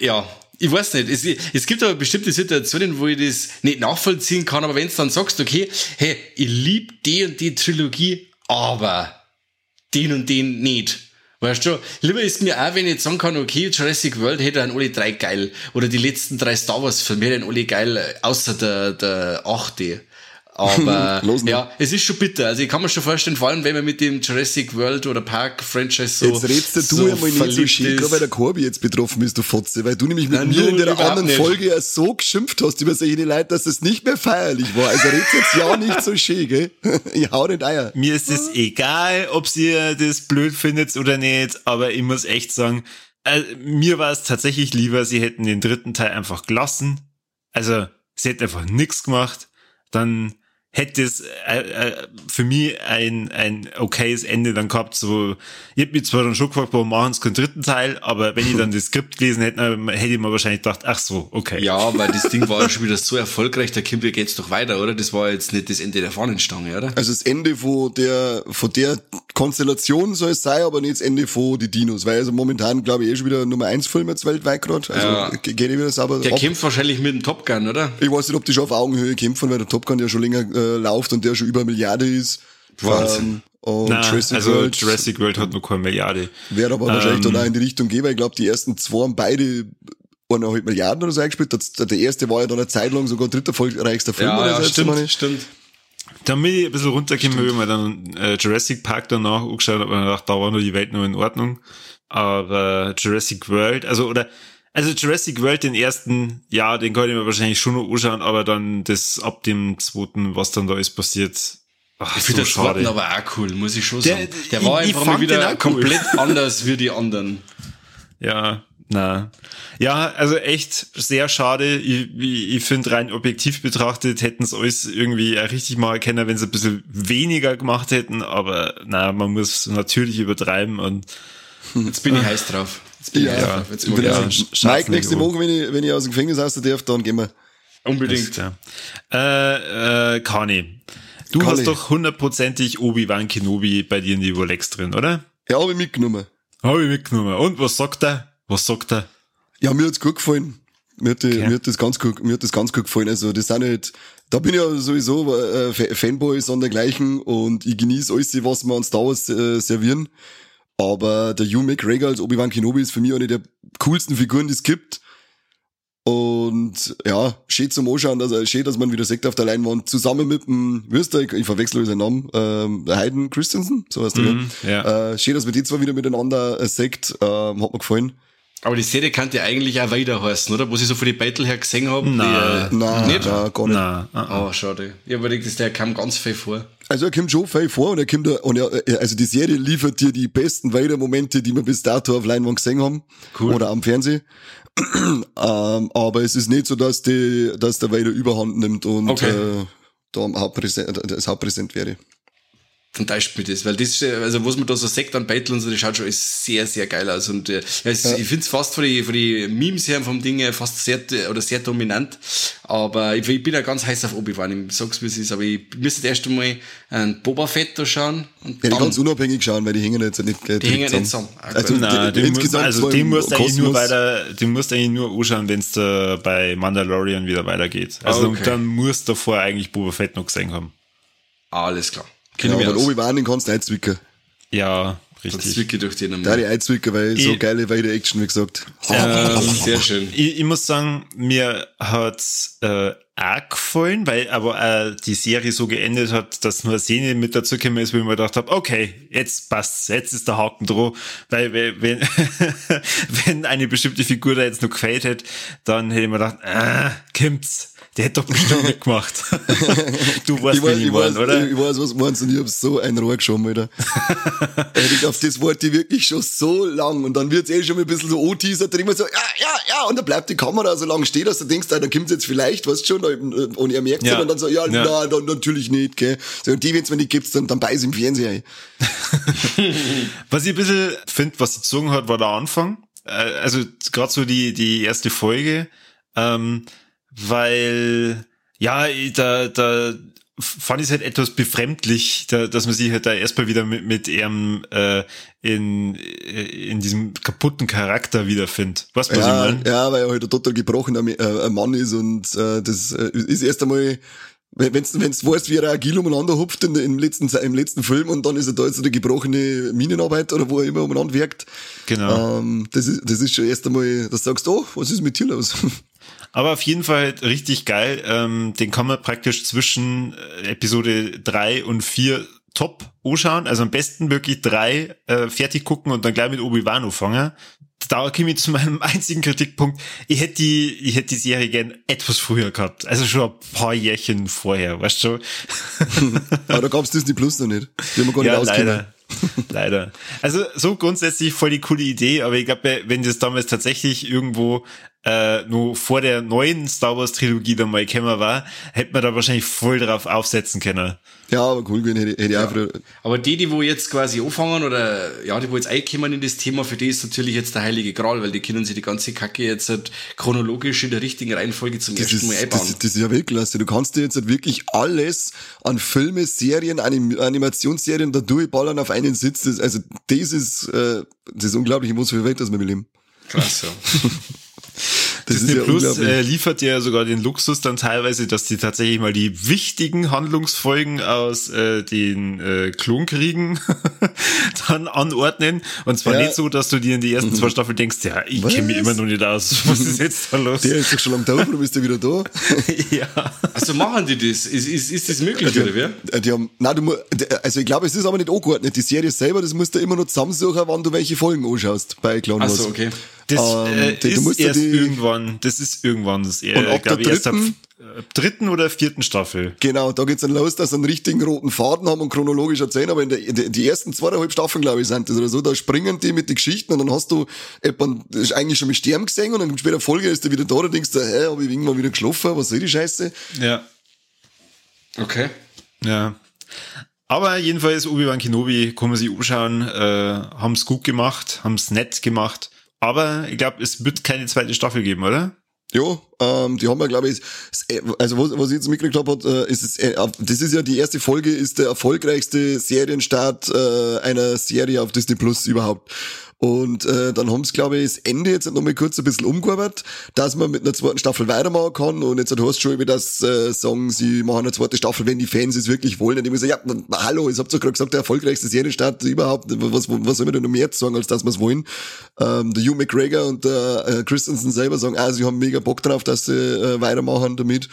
ja. Ich weiß nicht. Es, es gibt aber bestimmte Situationen, wo ich das nicht nachvollziehen kann, aber wenn du dann sagst, okay, hey, ich lieb die und die Trilogie, aber den und den nicht. Weißt du, lieber ist mir auch, wenn ich jetzt sagen kann, okay, Jurassic World hätte dann alle drei geil. Oder die letzten drei Star Wars Filme hätten alle geil, außer der, der achte. Aber, Los, ne? ja, es ist schon bitter. Also ich kann mir schon vorstellen, vor allem wenn man mit dem Jurassic World oder Park Franchise so, Jetzt redst du so einmal nicht so gerade weil der Corby jetzt betroffen ist, du Fotze, weil du nämlich mit Na, mir in der anderen nicht. Folge ja so geschimpft hast über solche Leute, dass es nicht mehr feierlich war. Also red's jetzt ja nicht so schön, gell? Ich hau den Eier. Mir ist es egal, ob ihr das blöd findet oder nicht, aber ich muss echt sagen, äh, mir war es tatsächlich lieber, sie hätten den dritten Teil einfach gelassen. Also, sie hätten einfach nichts gemacht. Dann hätte es äh, äh, für mich ein, ein okayes Ende dann gehabt. So, ich hab mich zwar dann schon gefragt, warum machen sie keinen dritten Teil, aber wenn ich dann das Skript gelesen hätte, hätte ich mir wahrscheinlich gedacht, ach so, okay. Ja, weil das Ding war ja schon wieder so erfolgreich, da Kimber geht's doch weiter, oder? Das war jetzt nicht das Ende der Fahnenstange, oder? Also das Ende von der, von der Konstellation soll es sein, aber nicht das Ende von die Dinos, weil also momentan glaube ich eh schon wieder Nummer 1 Film jetzt weltweit gerade. Also Ja. ge- geht eh wieder sauber Der ab. kämpft wahrscheinlich mit dem Top Gun, oder? Ich weiß nicht, ob die schon auf Augenhöhe kämpfen, weil der Top Gun ja schon länger äh, läuft und der schon über eine Milliarde ist. Wahnsinn. Ähm, und Na, Jurassic also World Jurassic World hat noch keine Milliarde. wäre aber wahrscheinlich Ähm, dann auch in die Richtung gehen, weil ich glaube, die ersten zwei haben beide eineinhalb Milliarden oder so eingespielt. Der, der erste war ja dann eine Zeit lang sogar dritter erfolgreichster Film oder so. meine ich. stimmt. Bin ich ein bisschen runtergekommen, weil ich mir dann äh, Jurassic Park danach angeschaut habe und gedacht, da war nur die Welt noch in Ordnung. Aber Jurassic World, also oder also Jurassic World, den ersten, ja, den kann ich mir wahrscheinlich schon noch anschauen, aber dann das ab dem zweiten, was dann da ist passiert, ach, Ich so finde das schade. Zweiten aber auch cool, muss ich schon Der- sagen. Der ich- war ich einfach mal den wieder cool. komplett anders wie die anderen. Ja, na. Ja, also echt sehr schade. Ich, ich, ich finde rein objektiv betrachtet hätten es alles irgendwie auch richtig mal erkennen, wenn sie ein bisschen weniger gemacht hätten, aber na, man muss natürlich übertreiben und Jetzt bin ich heiß drauf. Jetzt bin Ja, ich heiß ja. drauf. Jetzt bin ich ja, Mike, nächste. Woche, wenn ich, wenn ich aus dem Gefängnis raus darf, dann gehen wir. Unbedingt. Ja. Äh, äh, Kani, du Kani. hast doch hundertprozentig Obi-Wan Kenobi bei dir in die Rolex drin, oder? Ja, habe ich mitgenommen. Habe ich mitgenommen. Und was sagt er? Was sagt er? Ja, mir hat's gut gefallen. Mir hat, die, Okay. mir hat das ganz gut, mir hat das ganz gut gefallen. Also, das sind halt, da bin ich ja sowieso äh, Fa- Fanboy sondergleichen und ich genieße alles, was wir an Star Wars äh, servieren. Aber der Hugh McGregor als Obi-Wan Kenobi ist für mich eine der coolsten Figuren, die es gibt. Und ja, schön zum Anschauen, dass er schön, dass man wieder sieht auf der Leinwand, zusammen mit dem, wisst ihr, ich, verwechsel seinen Namen, ähm, Hayden Christensen, so heißt er, gell? ja. Äh, schön, dass wir die zwei wieder miteinander äh, sieht, ähm, hat mir gefallen. Aber die Serie kann ja eigentlich auch weiter heißen, oder? Wo ich so von den Battle her gesehen habe. Nein. Die, äh, Nein, Nicht? nein, gar nicht. Na, ah, ah. Oh, schade. Ich habe überlegt, dass der kam ganz viel vor. Also er kommt schon viel vor und er kommt da, und er, äh, also die Serie liefert dir die besten Vader-Momente, die wir bis dato auf Leinwand gesehen haben. Cool. Oder am Fernsehen. ähm, aber es ist nicht so, dass die, dass der Vader Überhand nimmt und Okay. äh, da am Hauptpräsent, das Hauptpräsent wäre. Dann täuscht mich das, weil das, also was man da so sagt an Battle und so, das schaut schon ist sehr, sehr geil aus und äh, es, ja. ich finde es fast von die, von die Memes her vom Ding her fast sehr, oder sehr dominant, aber ich, ich bin ja ganz heiß auf Obi-Wan, ich sag's wie es ist, aber ich müsste erst einmal ein Boba Fett da schauen und ja, die ganz unabhängig schauen, weil die hängen jetzt nicht Die hängen nicht zusammen. Ah, also, Nein, die, die musst, also die musst eigentlich nur weiter, die musst eigentlich nur anschauen, wenn's da bei Mandalorian wieder weitergeht. Also okay. dann musst du davor eigentlich Boba Fett noch gesehen haben. Alles klar. Genau, aber Obi-Wan, den kannst du einzwicken. Ja, richtig. Das zwicke durch den Da die einzwicken, weil ich, so geile weite Action, wie gesagt. Ähm, sehr schön. Ich, ich, muss sagen, mir hat's äh, auch gefallen, weil aber äh, die Serie so geendet hat, dass nur eine Szene mit dazu gekommen ist, wo ich mir gedacht habe, okay, jetzt passt's, jetzt ist der Haken droh, weil wenn, wenn eine bestimmte Figur da jetzt noch gefällt hätte, dann hätte ich mir gedacht, äh, kommt's. Der hätte doch bestimmt mitgemacht. du weißt, ich weiß, ich, ich weiß, oder? Ich, weiß, was meinst und ich hab so ein Rohr geschoben, Alter. ich auf das Wort die wirklich schon so lang und dann wird's eh schon ein bisschen so dann immer so, ja, ja, ja, und dann bleibt die Kamera so lang stehen, dass du denkst, ah, dann kommt's jetzt vielleicht, weißt schon, und er merkt ja. und dann so, ja, ja. na, dann natürlich nicht, gell. So, und die, wenn's mir nicht gibt's, dann, dann beiß im Fernseher. was ich ein bisschen finde, was sie gezogen hat, war der Anfang. Äh, also, gerade so die, die erste Folge, ähm, weil ja, da, da fand ich es halt etwas befremdlich, da, dass man sich halt da erstmal wieder mit, mit ihrem äh, in, in diesem kaputten Charakter wiederfindet. Was, was ja, ich meine? Ja, weil er halt ein total gebrochener äh, Mann ist und äh, das äh, ist erst einmal wenn wenn's, wenn's weißt, wie er agil umeinander hupft in, im letzten, im letzten Film und dann ist er da jetzt so der gebrochene Minenarbeit oder wo er immer umeinander wirkt. Genau. Ähm, das ist, das ist schon erst einmal, das sagst du, oh, was ist mit dir los? Aber auf jeden Fall richtig geil. Ähm, den kann man praktisch zwischen äh, Episode drei und vier top anschauen. Also am besten wirklich drei äh, fertig gucken und dann gleich mit Obi-Wan anfangen. Da komme ich zu meinem einzigen Kritikpunkt. Ich hätte die, ich hätte die Serie gern etwas früher gehabt. Also schon ein paar Jährchen vorher, weißt du? Aber da gab's Disney Plus noch nicht. Die haben wir gar nicht ja, auskennen. leider. Leider. Also so grundsätzlich voll die coole Idee, aber ich glaube, wenn das damals tatsächlich irgendwo äh, nur vor der neuen Star Wars Trilogie dann mal gekommen war, hätte man da wahrscheinlich voll drauf aufsetzen können. Ja, aber cool gewesen hätte, hätte ich auch. Aber die, die wo jetzt quasi anfangen oder ja, die wo jetzt einkommen in das Thema, für die ist natürlich jetzt der heilige Gral, weil die können sich die ganze Kacke jetzt halt chronologisch in der richtigen Reihenfolge zum das ersten ist, Mal einbauen. Das, das ist ja Weltklasse. Du kannst dir jetzt halt wirklich alles an Filme, Serien, Anim Animationsserien da durchballern auf einen Sitz. Das, also das ist, äh, das ist unglaublich, in was für Welt das wir leben. Krass, ja. Das Disney ja Plus äh, liefert ja sogar den Luxus dann teilweise, dass die tatsächlich mal die wichtigen Handlungsfolgen aus äh, den äh, Klonkriegen dann anordnen. Und zwar ja. nicht so, dass du dir in die ersten zwei Staffeln denkst, ja, ich kenne mich immer noch nicht aus. Was ist jetzt da los? Der ist doch schon lange da, oder bist du wieder da? ja. Also machen die das? Ist, ist, ist das möglich, die, oder wer? Die haben, nein, du, also ich glaube, es ist aber nicht angeordnet. Die Serie selber, das musst du immer noch zusammensuchen, wann du welche Folgen anschaust bei Clown Wars. Ach so, okay. Das ähm, äh, die, ist erst irgendwann, das ist irgendwann das und ab der dritten, ab, ab dritten oder vierten Staffel. Genau, da geht's dann los, dass sie einen richtigen roten Faden haben und chronologisch erzählen, aber in der, in die ersten zweieinhalb Staffeln, glaube ich, sind das oder so, da springen die mit den Geschichten und dann hast du jemand, das ist eigentlich schon mit Sterben gesehen und dann später Folge ist der wieder da, da denkst du, hä, hab ich irgendwann wieder geschlafen, was soll die Scheiße? Ja. Okay. Ja. Aber jedenfalls Obi-Wan Kenobi, kann man sich umschauen, äh, haben's gut gemacht, haben's nett gemacht. Aber ich glaube, es wird keine zweite Staffel geben, oder? Ja, ähm, die haben ja, glaube ich, also was, was ich jetzt mitgekriegt habe, äh, ist es, äh, das ist ja die erste Folge, ist der erfolgreichste Serienstart äh, einer Serie auf Disney Plus überhaupt. Und äh, dann haben sie, glaube ich, das Ende jetzt noch mal kurz ein bisschen umgearbeitet, dass man mit einer zweiten Staffel weitermachen kann. Und jetzt hast du schon wieder das äh, sagen, sie machen eine zweite Staffel, wenn die Fans es wirklich wollen. Und ich muss sagen, ja, na, hallo, ich habt doch gerade gesagt, der erfolgreichste Serienstart überhaupt. Was, was soll man denn noch mehr sagen, als dass wir es wollen? Ähm, der Hugh McGregor und der äh, Christensen selber sagen, ah, sie haben mega Bock drauf, dass sie äh, weitermachen damit.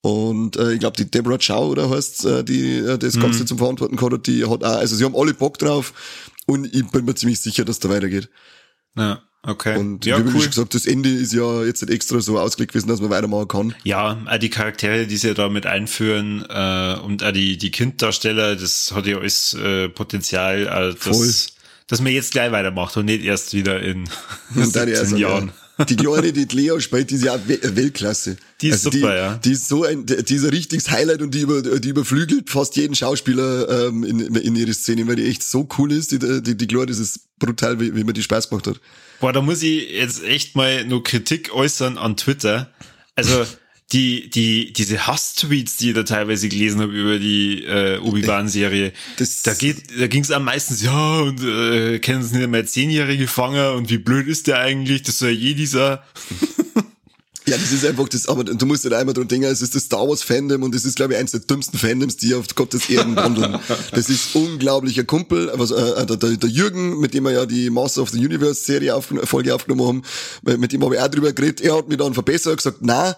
Und äh, ich glaube, die Deborah Chow oder heißt äh, die äh, das Ganze mhm. zum Verantworten hat, die hat auch, also sie haben alle Bock drauf. Und ich bin mir ziemlich sicher, dass da weitergeht. Ja. Okay. Und ja, wie cool. schon gesagt, das Ende ist ja jetzt nicht extra so ausgelegt gewesen, dass man weitermachen kann. Ja, auch die Charaktere, die sie da mit einführen äh, und auch die, die Kinddarsteller, das hat ja alles äh, Potenzial, äh, dass, Voll. dass man jetzt gleich weitermacht und nicht erst wieder in 17 Jahren. Die Kleine, die Lea spielt, die ist ja auch Weltklasse. Die ist also super, die, ja. Die ist so ein, die ist ein richtiges Highlight und die, über, die überflügelt fast jeden Schauspieler ähm, in, in ihre Szene, weil die echt so cool ist. Die, die, die Gloria, das ist brutal, wie, wie mir die Spaß gemacht hat. Boah, da muss ich jetzt echt mal nur Kritik äußern an Twitter. Also die, die, diese Hass-Tweets, die ich da teilweise gelesen habe über die äh, Obi-Wan-Serie, da geht, da ging es am meistens, ja, und äh, kennen Sie nicht mehr zehnjährige Fanger und wie blöd ist der eigentlich? Das soll je dieser. Ja, das ist einfach das, aber du musst dir einmal dran denken, es ist das Star Wars Fandom und das ist, glaube ich, eins der dümmsten Fandoms, die auf Gottes Erden wandeln. Das ist unglaublicher Kumpel, also, äh, der, der, der Jürgen, mit dem wir ja die Master of the Universe Serie aufgen Folge aufgenommen haben, äh, mit dem habe ich auch drüber geredet, er hat mir dann verbessert, gesagt, na,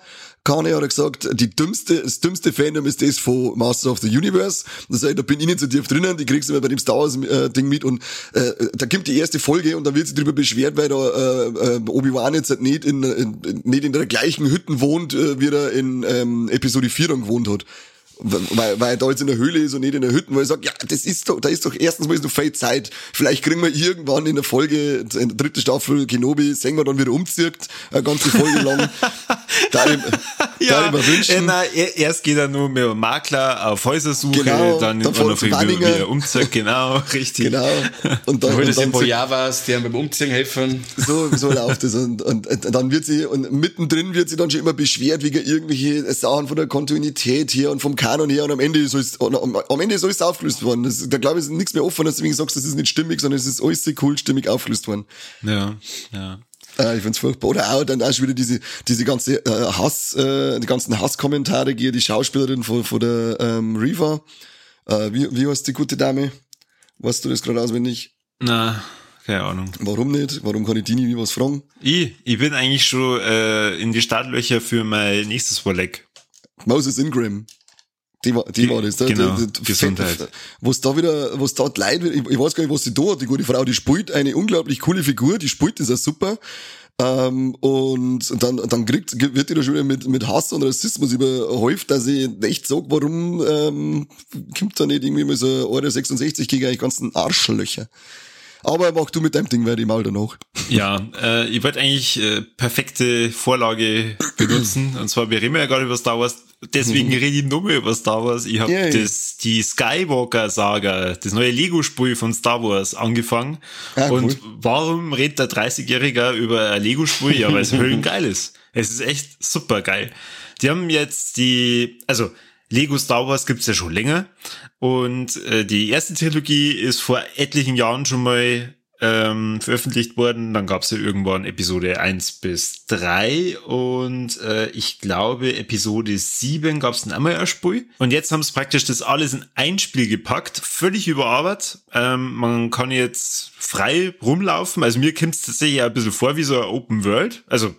Kane hat er gesagt, die dümmste, das dümmste Fandom ist das von Masters of the Universe. Das heißt, da bin ich nicht so tief drinnen, die kriegst du immer bei dem Star Wars äh, Ding mit und äh, da kommt die erste Folge und dann wird sie drüber beschwert, weil da äh, äh, Obi-Wan jetzt halt nicht in, in, nicht in der gleichen Hütten wohnt, äh, wie er in ähm, Episode 4 dann gewohnt hat. Weil, weil er da jetzt in der Höhle ist und nicht in der Hütte, weil ich sage, ja, das ist doch, da ist doch erstens mal ist noch viel Zeit. Vielleicht kriegen wir irgendwann in der Folge, in der dritten Staffel Kenobi, sehen wir dann wieder umzirkt, eine ganze Folge lang. da ich, da ich mir äh, wünschen. na, er, erst geht er nur mit Makler auf Häusersuche, Genau, dann, fahren auf sie wieder, Umzug, genau, richtig. Genau. Und dann, Hol und das ein dann paar so, Javas, die einem beim Umziehen helfen. so, so läuft es. Und, und, und dann wird sie, und mittendrin wird sie dann schon immer beschwert wegen irgendwelche Sachen von der Kontinuität hier und vom Kanon her und am Ende soll es, am, am Ende es aufgelöst worden. Das, da glaube ich, ist nichts mehr offen, deswegen sagst du, das ist nicht stimmig, sondern es ist alles sehr cool stimmig aufgelöst worden. Ja, ja. Äh, ich find's furchtbar. Oder auch dann auch wieder diese, diese ganze äh, Hass, äh, die ganzen Hasskommentare gegen die Schauspielerin von, von der ähm, Reva. Äh, wie, wie heißt die gute Dame? Weißt du das gerade auswendig? Na, keine Ahnung. Warum nicht? Warum kann ich die nie was fragen? Ich, ich bin eigentlich schon äh, in die Startlöcher für mein nächstes Warleck. Moses Ingram. Die war, die Ge- war das. Da, genau, da, da, Gesundheit. Was da wieder, was da die Leute, ich, ich weiß gar nicht, was sie da hat, die gute Frau, die spielt eine unglaublich coole Figur, die spielt das auch super. Ähm, und dann, dann kriegt, wird die da schon wieder mit, mit Hass und Rassismus überhäuft, dass ich echt sag, warum ähm, kommt da nicht irgendwie mal so Euro 66 gegen die ganzen Arschlöcher. Aber mach du mit deinem Ding weiter, ich mal danach. Ja, äh, ich wollte eigentlich äh, perfekte Vorlage benutzen. Und zwar, wir reden ja gerade über Star Wars. Deswegen rede ich nur mehr über Star Wars. Ich habe Yay. das die Skywalker-Saga, das neue Lego-Spiel von Star Wars angefangen. Ah, und cool. warum redet der 30-Jähriger über ein Lego-Spiel? Ja, weil es höllengeil ist. Es ist echt super geil. Die haben jetzt die, also Lego Star Wars gibt's ja schon länger. Und äh, die erste Trilogie ist vor etlichen Jahren schon mal ähm, veröffentlicht worden. Dann gab's ja irgendwann Episode 1 bis 3 und äh, ich glaube Episode 7 gab's dann einmal ein Spiel. Und jetzt haben sie praktisch das alles in ein Spiel gepackt, völlig überarbeitet. Ähm, man kann jetzt frei rumlaufen. Also mir kommt's tatsächlich auch ein bisschen vor wie so ein Open World. Also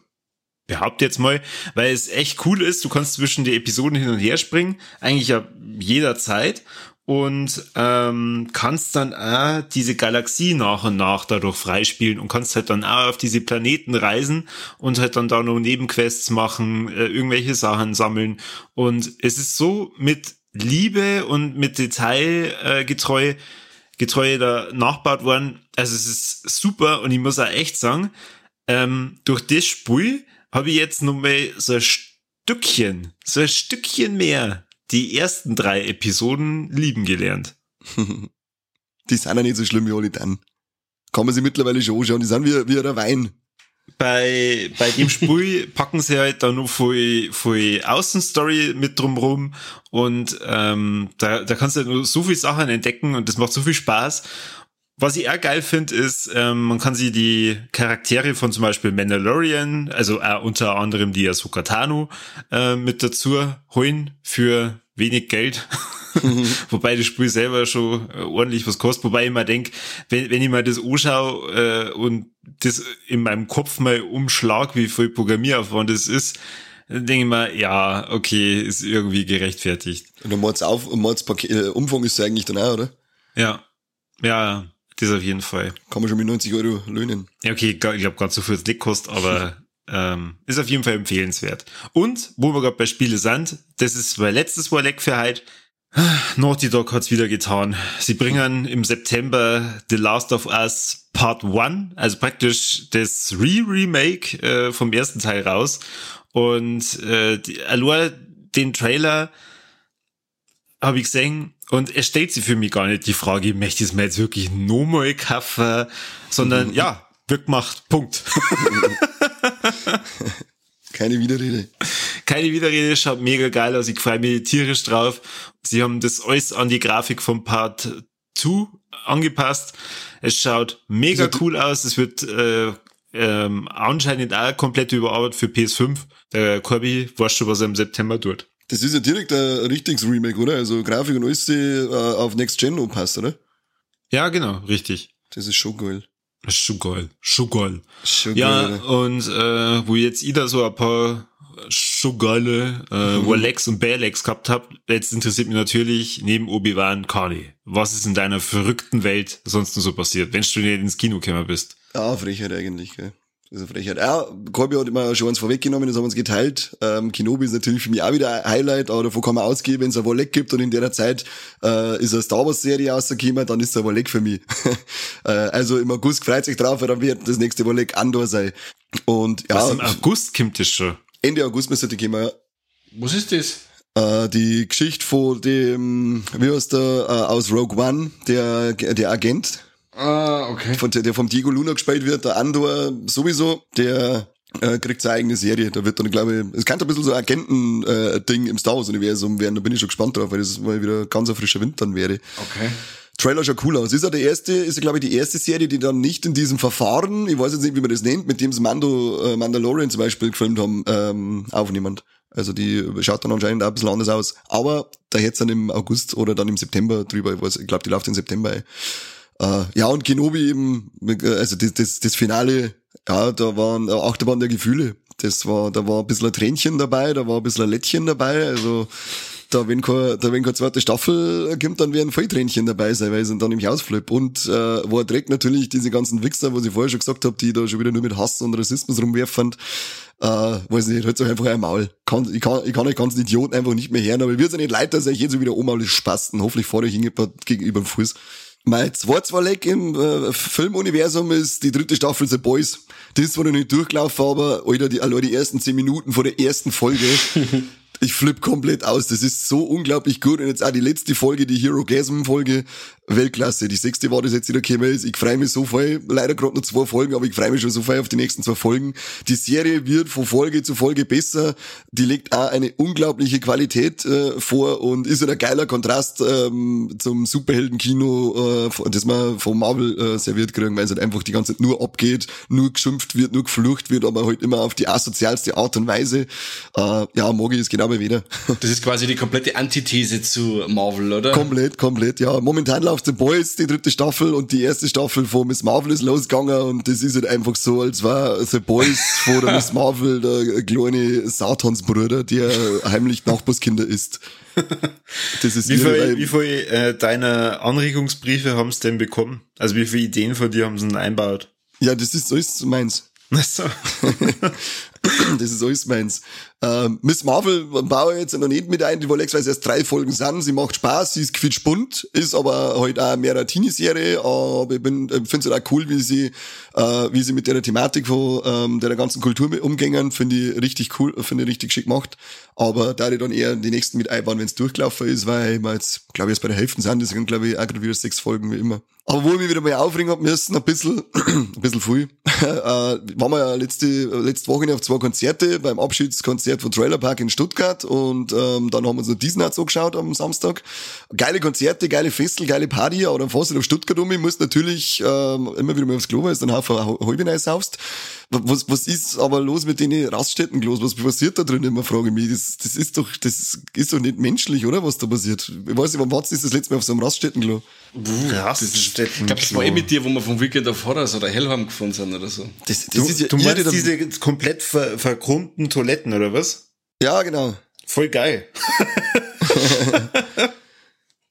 behaupte jetzt mal, weil es echt cool ist. Du kannst zwischen die Episoden hin und her springen, eigentlich ja jederzeit und ähm, kannst dann auch diese Galaxie nach und nach dadurch freispielen und kannst halt dann auch auf diese Planeten reisen und halt dann da noch Nebenquests machen, äh, irgendwelche Sachen sammeln und es ist so mit Liebe und mit Detail äh, getreu da nachbaut worden. Also es ist super und ich muss auch echt sagen, ähm, durch das Spiel habe ich jetzt noch mal so ein Stückchen, so ein Stückchen mehr die ersten drei Episoden lieben gelernt. Die sind ja nicht so schlimm wie alle dann. Kann man sie mittlerweile schon anschauen, die sind wie, wie ein Wein. Bei, bei dem Spiel packen sie halt da noch voll, voll Außenstory mit drumrum und ähm, da, da kannst du halt nur so viel Sachen entdecken und das macht so viel Spaß. Was ich auch geil finde, ist, ähm, man kann sich die Charaktere von zum Beispiel Mandalorian, also äh, unter anderem die Ahsoka Tano, äh, mit dazu holen für wenig Geld. Wobei das Spiel selber schon äh, ordentlich was kostet. Wobei ich mir denk, wenn, wenn ich mir das anschaue äh, und das in meinem Kopf mal umschlag, wie viel Programmieraufwand das ist, dann denke ich mir, ja, okay, ist irgendwie gerechtfertigt. Und der Mords auf, Paket, äh, Umfang ist ja eigentlich dann auch, oder? Ja, ja, das auf jeden Fall. Kann man schon mit 90 Euro löhnen. Ja, okay, ich glaube gerade so viel es nicht kostet, aber ähm, ist auf jeden Fall empfehlenswert. Und, wo wir gerade bei Spiele sind, das ist mein letztes Warleck für heute, Naughty Dog hat's wieder getan. Sie bringen im September The Last of Us Part 1, also praktisch das Re-Remake äh, vom ersten Teil raus. Und äh, die, allein den Trailer habe ich gesehen und er stellt sich für mich gar nicht die Frage, möchte ich es mir jetzt wirklich nochmal kaufen, sondern ja, wird gemacht, Punkt. Keine Widerrede. Keine Widerrede, schaut mega geil aus, ich freue mich tierisch drauf. Sie haben das alles an die Grafik vom Part 2 angepasst. Es schaut mega also, cool aus, es wird äh, ähm, anscheinend auch komplett überarbeitet für PS5. Der Corby weiß schon, was er im September tut. Das ist ja direkt ein richtiges Remake, oder? Also Grafik und alles äh, auf Next Gen passt, oder? Ja, genau, richtig. Das ist schon geil. Schon geil, schon geil. Schon ja, geil. und äh, wo jetzt Ida so ein paar schon geile äh, mhm. Warlex und Balex gehabt habt, jetzt interessiert mich natürlich neben Obi-Wan Kali. Was ist in deiner verrückten Welt sonst noch so passiert, wenn du nicht ins Kino gekommen bist? Ja, Frechheit eigentlich, gell. Das ist eine Frechheit. Ja, Corby hat immer schon eins vorweggenommen, das haben wir uns geteilt. Ähm, Kenobi ist natürlich für mich auch wieder ein Highlight, aber davon kann man ausgehen, wenn es ein Wolleck gibt und in der Zeit äh, ist eine Star Wars Serie rausgekommen, dann ist es ein Wolleck für mich. äh, also im August freut sich drauf, weil dann wird das nächste Wolleck Andor sein. Und ja. Was, Im August kommt das schon? Ende August müsste die kommen, ja. Was ist das? Äh, die Geschichte von dem, wie heißt der, äh, aus Rogue One, der, der Agent, Ah, okay. Von, der vom Diego Luna gespielt wird, der Andor sowieso, der äh, kriegt seine eigene Serie. Da wird dann, glaube ich, es kann ein bisschen so Agenten-Ding äh, im Star Wars-Universum werden. Da bin ich schon gespannt drauf, weil das mal wieder ganz ein frischer Wind dann wäre. Okay. Trailer schaut cool aus. Ist ja der erste, ist ja, glaube ich, die erste Serie, die dann nicht in diesem Verfahren, ich weiß jetzt nicht, wie man das nennt, mit dem sie Mando, äh, Mandalorian zum Beispiel gefilmt haben, ähm, aufnehmend. Also die schaut dann anscheinend auch ein bisschen anders aus. Aber da hätte dann im August oder dann im September drüber, ich, weiß, ich glaube, die läuft im September. Ey. Äh, ja, und Kenobi eben, also das, das, das Finale, ja, da waren Achterbahn der Gefühle. Das war, da war ein bisschen ein Tränchen dabei, da war ein bisschen ein Lättchen dabei, also da wenn kein, da wenn keine zweite Staffel kommt, dann werden Volltränchen dabei sein, weil sie dann nämlich ausflippen. Und äh, wo er trägt natürlich diese ganzen Wichser, was ich vorher schon gesagt habe, die da schon wieder nur mit Hass und Rassismus rumwerfen, äh, weiß nicht, hört euch einfach ein Maul. Kann, ich, kann, ich kann euch ganzen Idioten einfach nicht mehr hören, aber würde es nicht leid, dass ich jetzt so wieder oben spasten. Hoffentlich fahre ich gegenüber dem Fuß. Mein Zweizweilig im äh, Filmuniversum ist die dritte Staffel The Boys. Das zwar noch nicht durchgelaufen, aber Alter, die, also die ersten zehn Minuten vor der ersten Folge ich flipp komplett aus. Das ist so unglaublich gut. Und jetzt auch die letzte Folge, die Hero Gasm Folge, Weltklasse. Die sechste war das jetzt wieder gekommen ist. Ich freue mich so voll. Leider gerade nur zwei Folgen, aber ich freue mich schon so voll auf die nächsten zwei Folgen. Die Serie wird von Folge zu Folge besser. Die legt auch eine unglaubliche Qualität äh, vor und ist ein geiler Kontrast ähm, zum Superheldenkino, äh, das man von Marvel äh, serviert kriegen, weil es halt einfach die ganze Zeit nur abgeht, nur geschimpft wird, nur geflucht wird, aber halt immer auf die asozialste Art und Weise. Äh, ja, Mogi ist genau bei wieder. Das ist quasi die komplette Antithese zu Marvel, oder? Komplett, komplett, ja. Momentan läuft The Boys, die dritte Staffel und die erste Staffel von Miss Marvel ist losgegangen und das ist halt einfach so, als war The Boys vor der Miss Marvel der kleine Satansbruder, der heimlich Nachbarskinder ist. Das ist wie viele wie viel, äh, deiner Anregungsbriefe haben sie denn bekommen? Also wie viele Ideen von dir haben sie denn einbaut? Ja, das ist so ist meins. Ach so. das ist alles meins. Ähm, Miss Marvel baue ich jetzt noch nicht mit ein, die wollen extra erst drei Folgen sind. Sie macht Spaß, sie ist quietschbunt, ist aber halt auch mehr eine Teenie-Serie, aber ich bin, finde es halt auch cool, wie sie, äh, wie sie mit der Thematik von ähm, der ganzen Kultur umgängen, finde ich richtig cool, finde ich richtig schick gemacht. Aber da ich dann eher die nächsten mit einbauen, wenn es durchgelaufen ist, weil wir jetzt, glaube ich, jetzt bei der Hälfte sind, das sind, glaube ich, auch wieder sechs Folgen wie immer. Aber wo ich mich wieder mal aufregen hab müssen, ein bisschen, ein bisschen viel, äh, waren wir ja letzte, letzte Woche auf zwei Konzerte, beim Abschiedskonzert von Trailer Park in Stuttgart und ähm, dann haben wir uns noch diesen so geschaut am Samstag. Geile Konzerte, geile Festel, geile Party, aber dann fährst du auf Stuttgart um, ich muss natürlich ähm, immer wieder mal aufs Klo, weil es dann Haufen Halbinei saufst. Was, was ist aber los mit den Raststätten los? Was passiert da drin? Immer frage ich mich. Das, das ist doch, das ist doch nicht menschlich, oder? Was da passiert? Ich weiß nicht, wann warst du das letzte Mal auf so einem Raststättenklo? Raststätten. Ich glaube, das war eh mit dir, wo wir vom Weekend of Horrors oder Hellheim gefahren sind oder so. Das, das du, ist ja, du meinst diese komplett ver, verkrummten Toiletten, oder was? Ja, genau. Voll geil.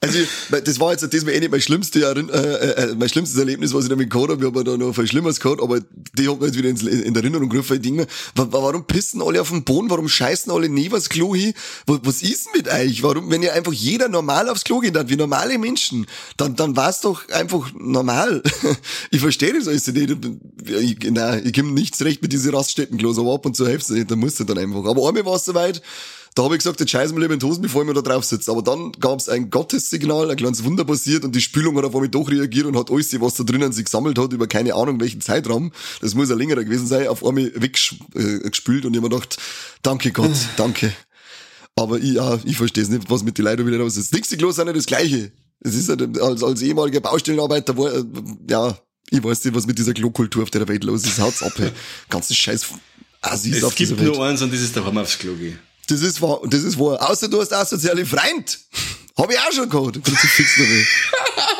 Also, das war jetzt das war eh nicht mein, schlimmste, äh, äh, mein schlimmstes Erlebnis, was ich damit gehabt habe. Wir haben da noch viel Schlimmeres gehabt, aber die hat mir jetzt wieder in, der Erinnerung. Ich denke mir, warum pissen alle auf den Boden? Warum scheißen alle neben das Klo hin? Was, was ist mit euch? Warum, wenn ihr einfach jeder normal aufs Klo geht, wie normale Menschen, dann, dann war es doch einfach normal. ich verstehe das alles nicht. Ich, nein, ich komme nicht zurecht mit diesen Raststättenklos, aber ab und zu hilft es nicht, da musst du dann einfach. Aber einmal war es soweit, da habe ich gesagt, jetzt scheißen wir lieber in die Hosen, bevor ich mir da drauf sitze. Aber dann gab es ein Gottessignal, ein kleines Wunder passiert und die Spülung hat auf einmal doch reagiert und hat alles, was da drinnen sich gesammelt hat, über keine Ahnung welchen Zeitraum, das muss ein längerer gewesen sein, auf einmal weggespült und ich habe mir gedacht, danke Gott, danke. Aber ich, ja, ich verstehe es nicht, was mit den Leuten wieder los ist. Nichts los sind ja das Gleiche. Es ist ja, als, als ehemaliger Baustellenarbeiter, war, ja, ich weiß nicht, was mit dieser Klokultur auf der Welt los ist. Haut's ab, hey. Ganzes Scheiß Assis es auf gibt nur eins und das ist daheim aufs Klo gehen. Das ist wahr, das ist wahr. Außer du hast asoziale Freund. Hab ich auch schon gehabt. Kruzifix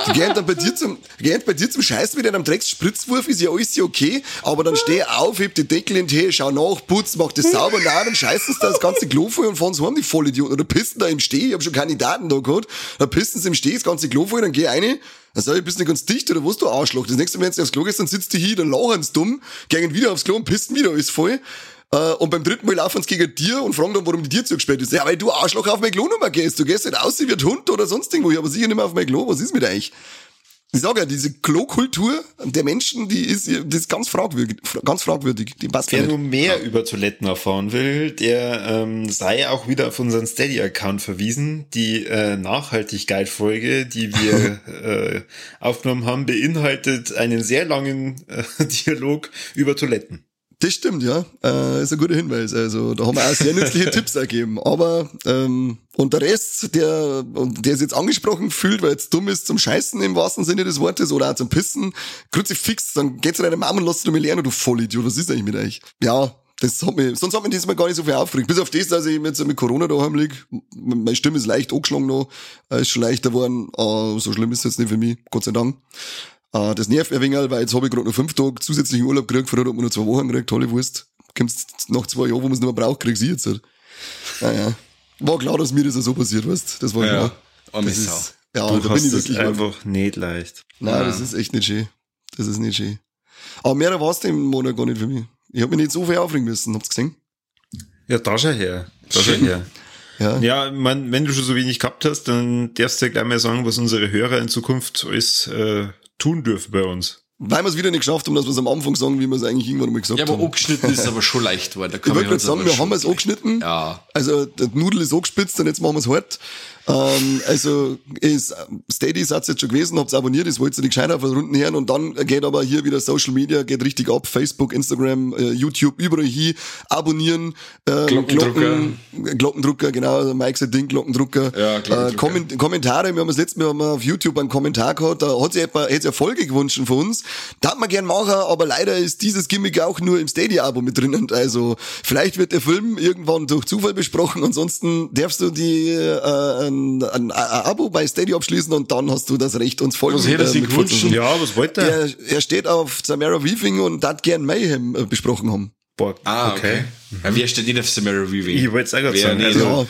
Die gehen dann bei dir zum, gehen bei dir zum Scheiß mit einem Drecksspritzwurf, ist ja alles okay, aber dann steh auf, heb die Deckel in den Tee, schau nach, putz, mach das sauber, nein, dann scheißen sie da das ganze Klo voll und fahren sie heim, die Vollidioten. Oder pissen da im Steh, ich hab schon Kandidaten da gehabt, da pissen sie im Steh das ganze Klo voll, dann geh eine, dann sag ich, bist nicht ganz dicht oder was, du Arschloch. Das nächste Mal, wenn du aufs Klo gehst, dann sitzt die hier, dann lachen sie dumm, gehen wieder aufs Klo und pissen wieder alles voll. Äh, und beim dritten Mal laufen sie gegen dir und fragen dann, warum die dir zugesperrt ist. Ja, weil du Arschloch auf mein Klo Klonummer gehst. Du gehst nicht aus wie ein Hund oder sonst irgendwo, aber sicher nicht mehr auf mein Klo. Was ist mit euch? Ich sage ja, diese Klo-Kultur der Menschen, die ist, das ist ganz fragwürdig, ganz fragwürdig. Die passt Wer nur mehr über Toiletten erfahren will, der ähm, sei auch wieder auf unseren Steady-Account verwiesen. Die äh, Nachhaltigkeit-Folge, die wir äh, aufgenommen haben, beinhaltet einen sehr langen äh, Dialog über Toiletten. Das stimmt, ja. Äh, ist ein guter Hinweis. Also da haben wir auch sehr nützliche Tipps ergeben. Aber ähm, und der Rest, der und der es jetzt angesprochen fühlt, weil es dumm ist zum Scheißen im wahrsten Sinne des Wortes oder auch zum Pissen, fix, dann geht's zu deiner Mama und lass du mir lernen, du Vollidiot. Was ist eigentlich mit euch? Ja, das hat mich, sonst hat mich diesmal gar nicht so viel aufgeregt. Bis auf das, dass ich jetzt mit Corona daheim lieg. Meine Stimme ist leicht angeschlagen noch, äh, ist schon leichter geworden. Uh, so schlimm ist es jetzt nicht für mich, Gott sei Dank. Uh, das nervt ein wenig, weil jetzt habe ich gerade noch fünf Tage zusätzlichen Urlaub gekriegt, vorher hat man nur zwei Wochen gekriegt, tolle Wurst. Kommst nach zwei Jahren, wo man es nicht mehr braucht, kriegst du jetzt halt. Naja. War klar, dass mir das so passiert, weißt Das war ja, klar. Das ist, ja, du da bin ich wirklich einfach nicht leicht. Nein, ja. das ist echt nicht schön. Das ist nicht schön. Aber mehr war es im Monat gar nicht für mich. Ich habe mich nicht so viel aufregen müssen, habt's gesehen? Ja, da schau her. Da schau her. Ja, ja man, wenn du schon so wenig gehabt hast, dann darfst du ja gleich mal sagen, was unsere Hörer in Zukunft alles äh, tun dürfen bei uns. Weil wir es wieder nicht geschafft haben, dass wir es am Anfang sagen, wie wir es eigentlich irgendwann mal gesagt haben. Ja, aber angeschnitten ist aber schon leicht geworden. Ich würde gerade sagen, wir haben es angeschnitten. Ja. Also, der Nudel ist angespitzt und jetzt machen wir es hart. Ähm, also ist Steady ist jetzt schon gewesen, hab's abonniert, das wollt ihr nicht gescheiter von Runden her und dann geht aber hier wieder Social Media, geht richtig ab, Facebook, Instagram, äh, YouTube, überall hier, abonnieren, äh, Glockendrucker. Glocken, Glockendrucker, genau, also Mike sein Ding, Glockendrucker. Ja, Glockendrucker. Äh, Komment Kommentare, wir haben das letzte Mal auf YouTube einen Kommentar gehabt, da hat sich jemand, hätte Erfolge gewünscht von uns, da hat man gern machen, aber leider ist dieses Gimmick auch nur im Stadia-Abo mit drinnen, also vielleicht wird der Film irgendwann durch Zufall besprochen, ansonsten darfst du die äh, ein, ein, ein Abo bei Steady abschließen und dann hast du das Recht, uns folgen. Was hätte er sich gewünscht? Ja, was wollte er? er? Er steht auf Samara Weaving und hat gern Mayhem äh, besprochen haben. Boah, ah, okay. okay. Mhm. Wer steht nicht auf Samara Weaving? Ich wollte es auch gerade sagen. Also, ja,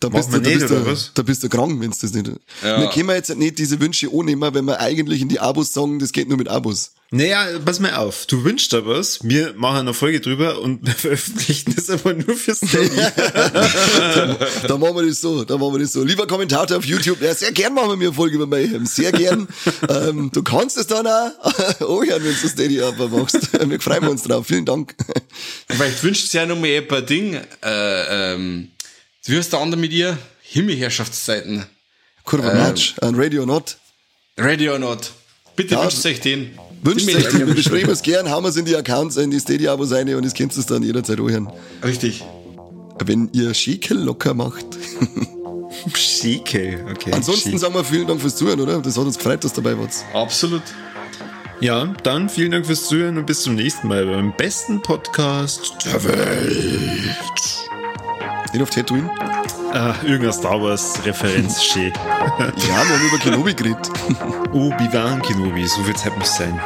da bist, du, da, bist du, da bist du krank, wenn es das nicht. Ja. Wir können jetzt nicht diese Wünsche annehmen, wenn wir eigentlich in die Abos sagen, das geht nur mit Abos. Naja, pass mal auf. Du wünschst da was, wir machen eine Folge drüber und wir veröffentlichen das aber nur fürs Steady. da, da machen wir das so, da machen wir das so. Lieber Kommentator auf YouTube, ja, sehr gern machen wir mir eine Folge über Mayhem, sehr gern. ähm, du kannst es dann auch oh ja, wenn du Steady aber machst. Wir freuen uns drauf, vielen Dank. Vielleicht wünscht ja noch mal ein paar Dinge, äh, ähm, wie heißt der andere mit ihr? Himmelherrschaftszeiten. Kurva ähm, Match, ein Radio Not. Radio Not. Bitte ja, wünscht euch den. Wünscht euch den. Wir beschreiben es gern, haben wir es in die Accounts, in die Steady-Abos rein und ihr könnt es dann jederzeit anhören. Richtig. Wenn ihr Schäkel locker macht. Schäkel, okay. Ansonsten Schäkel. sagen wir vielen Dank fürs Zuhören, oder? Das hat uns gefreut, dass dabei wart. Absolut. Ja, dann vielen Dank fürs Zuhören und bis zum nächsten Mal beim besten Podcast der Welt. Den auf Tatooine? Ah, irgendeine Star Wars-Referenz, schön. ja, wir haben über Kenobi geredet. Obi-Wan Kenobi, so viel Zeit muss sein.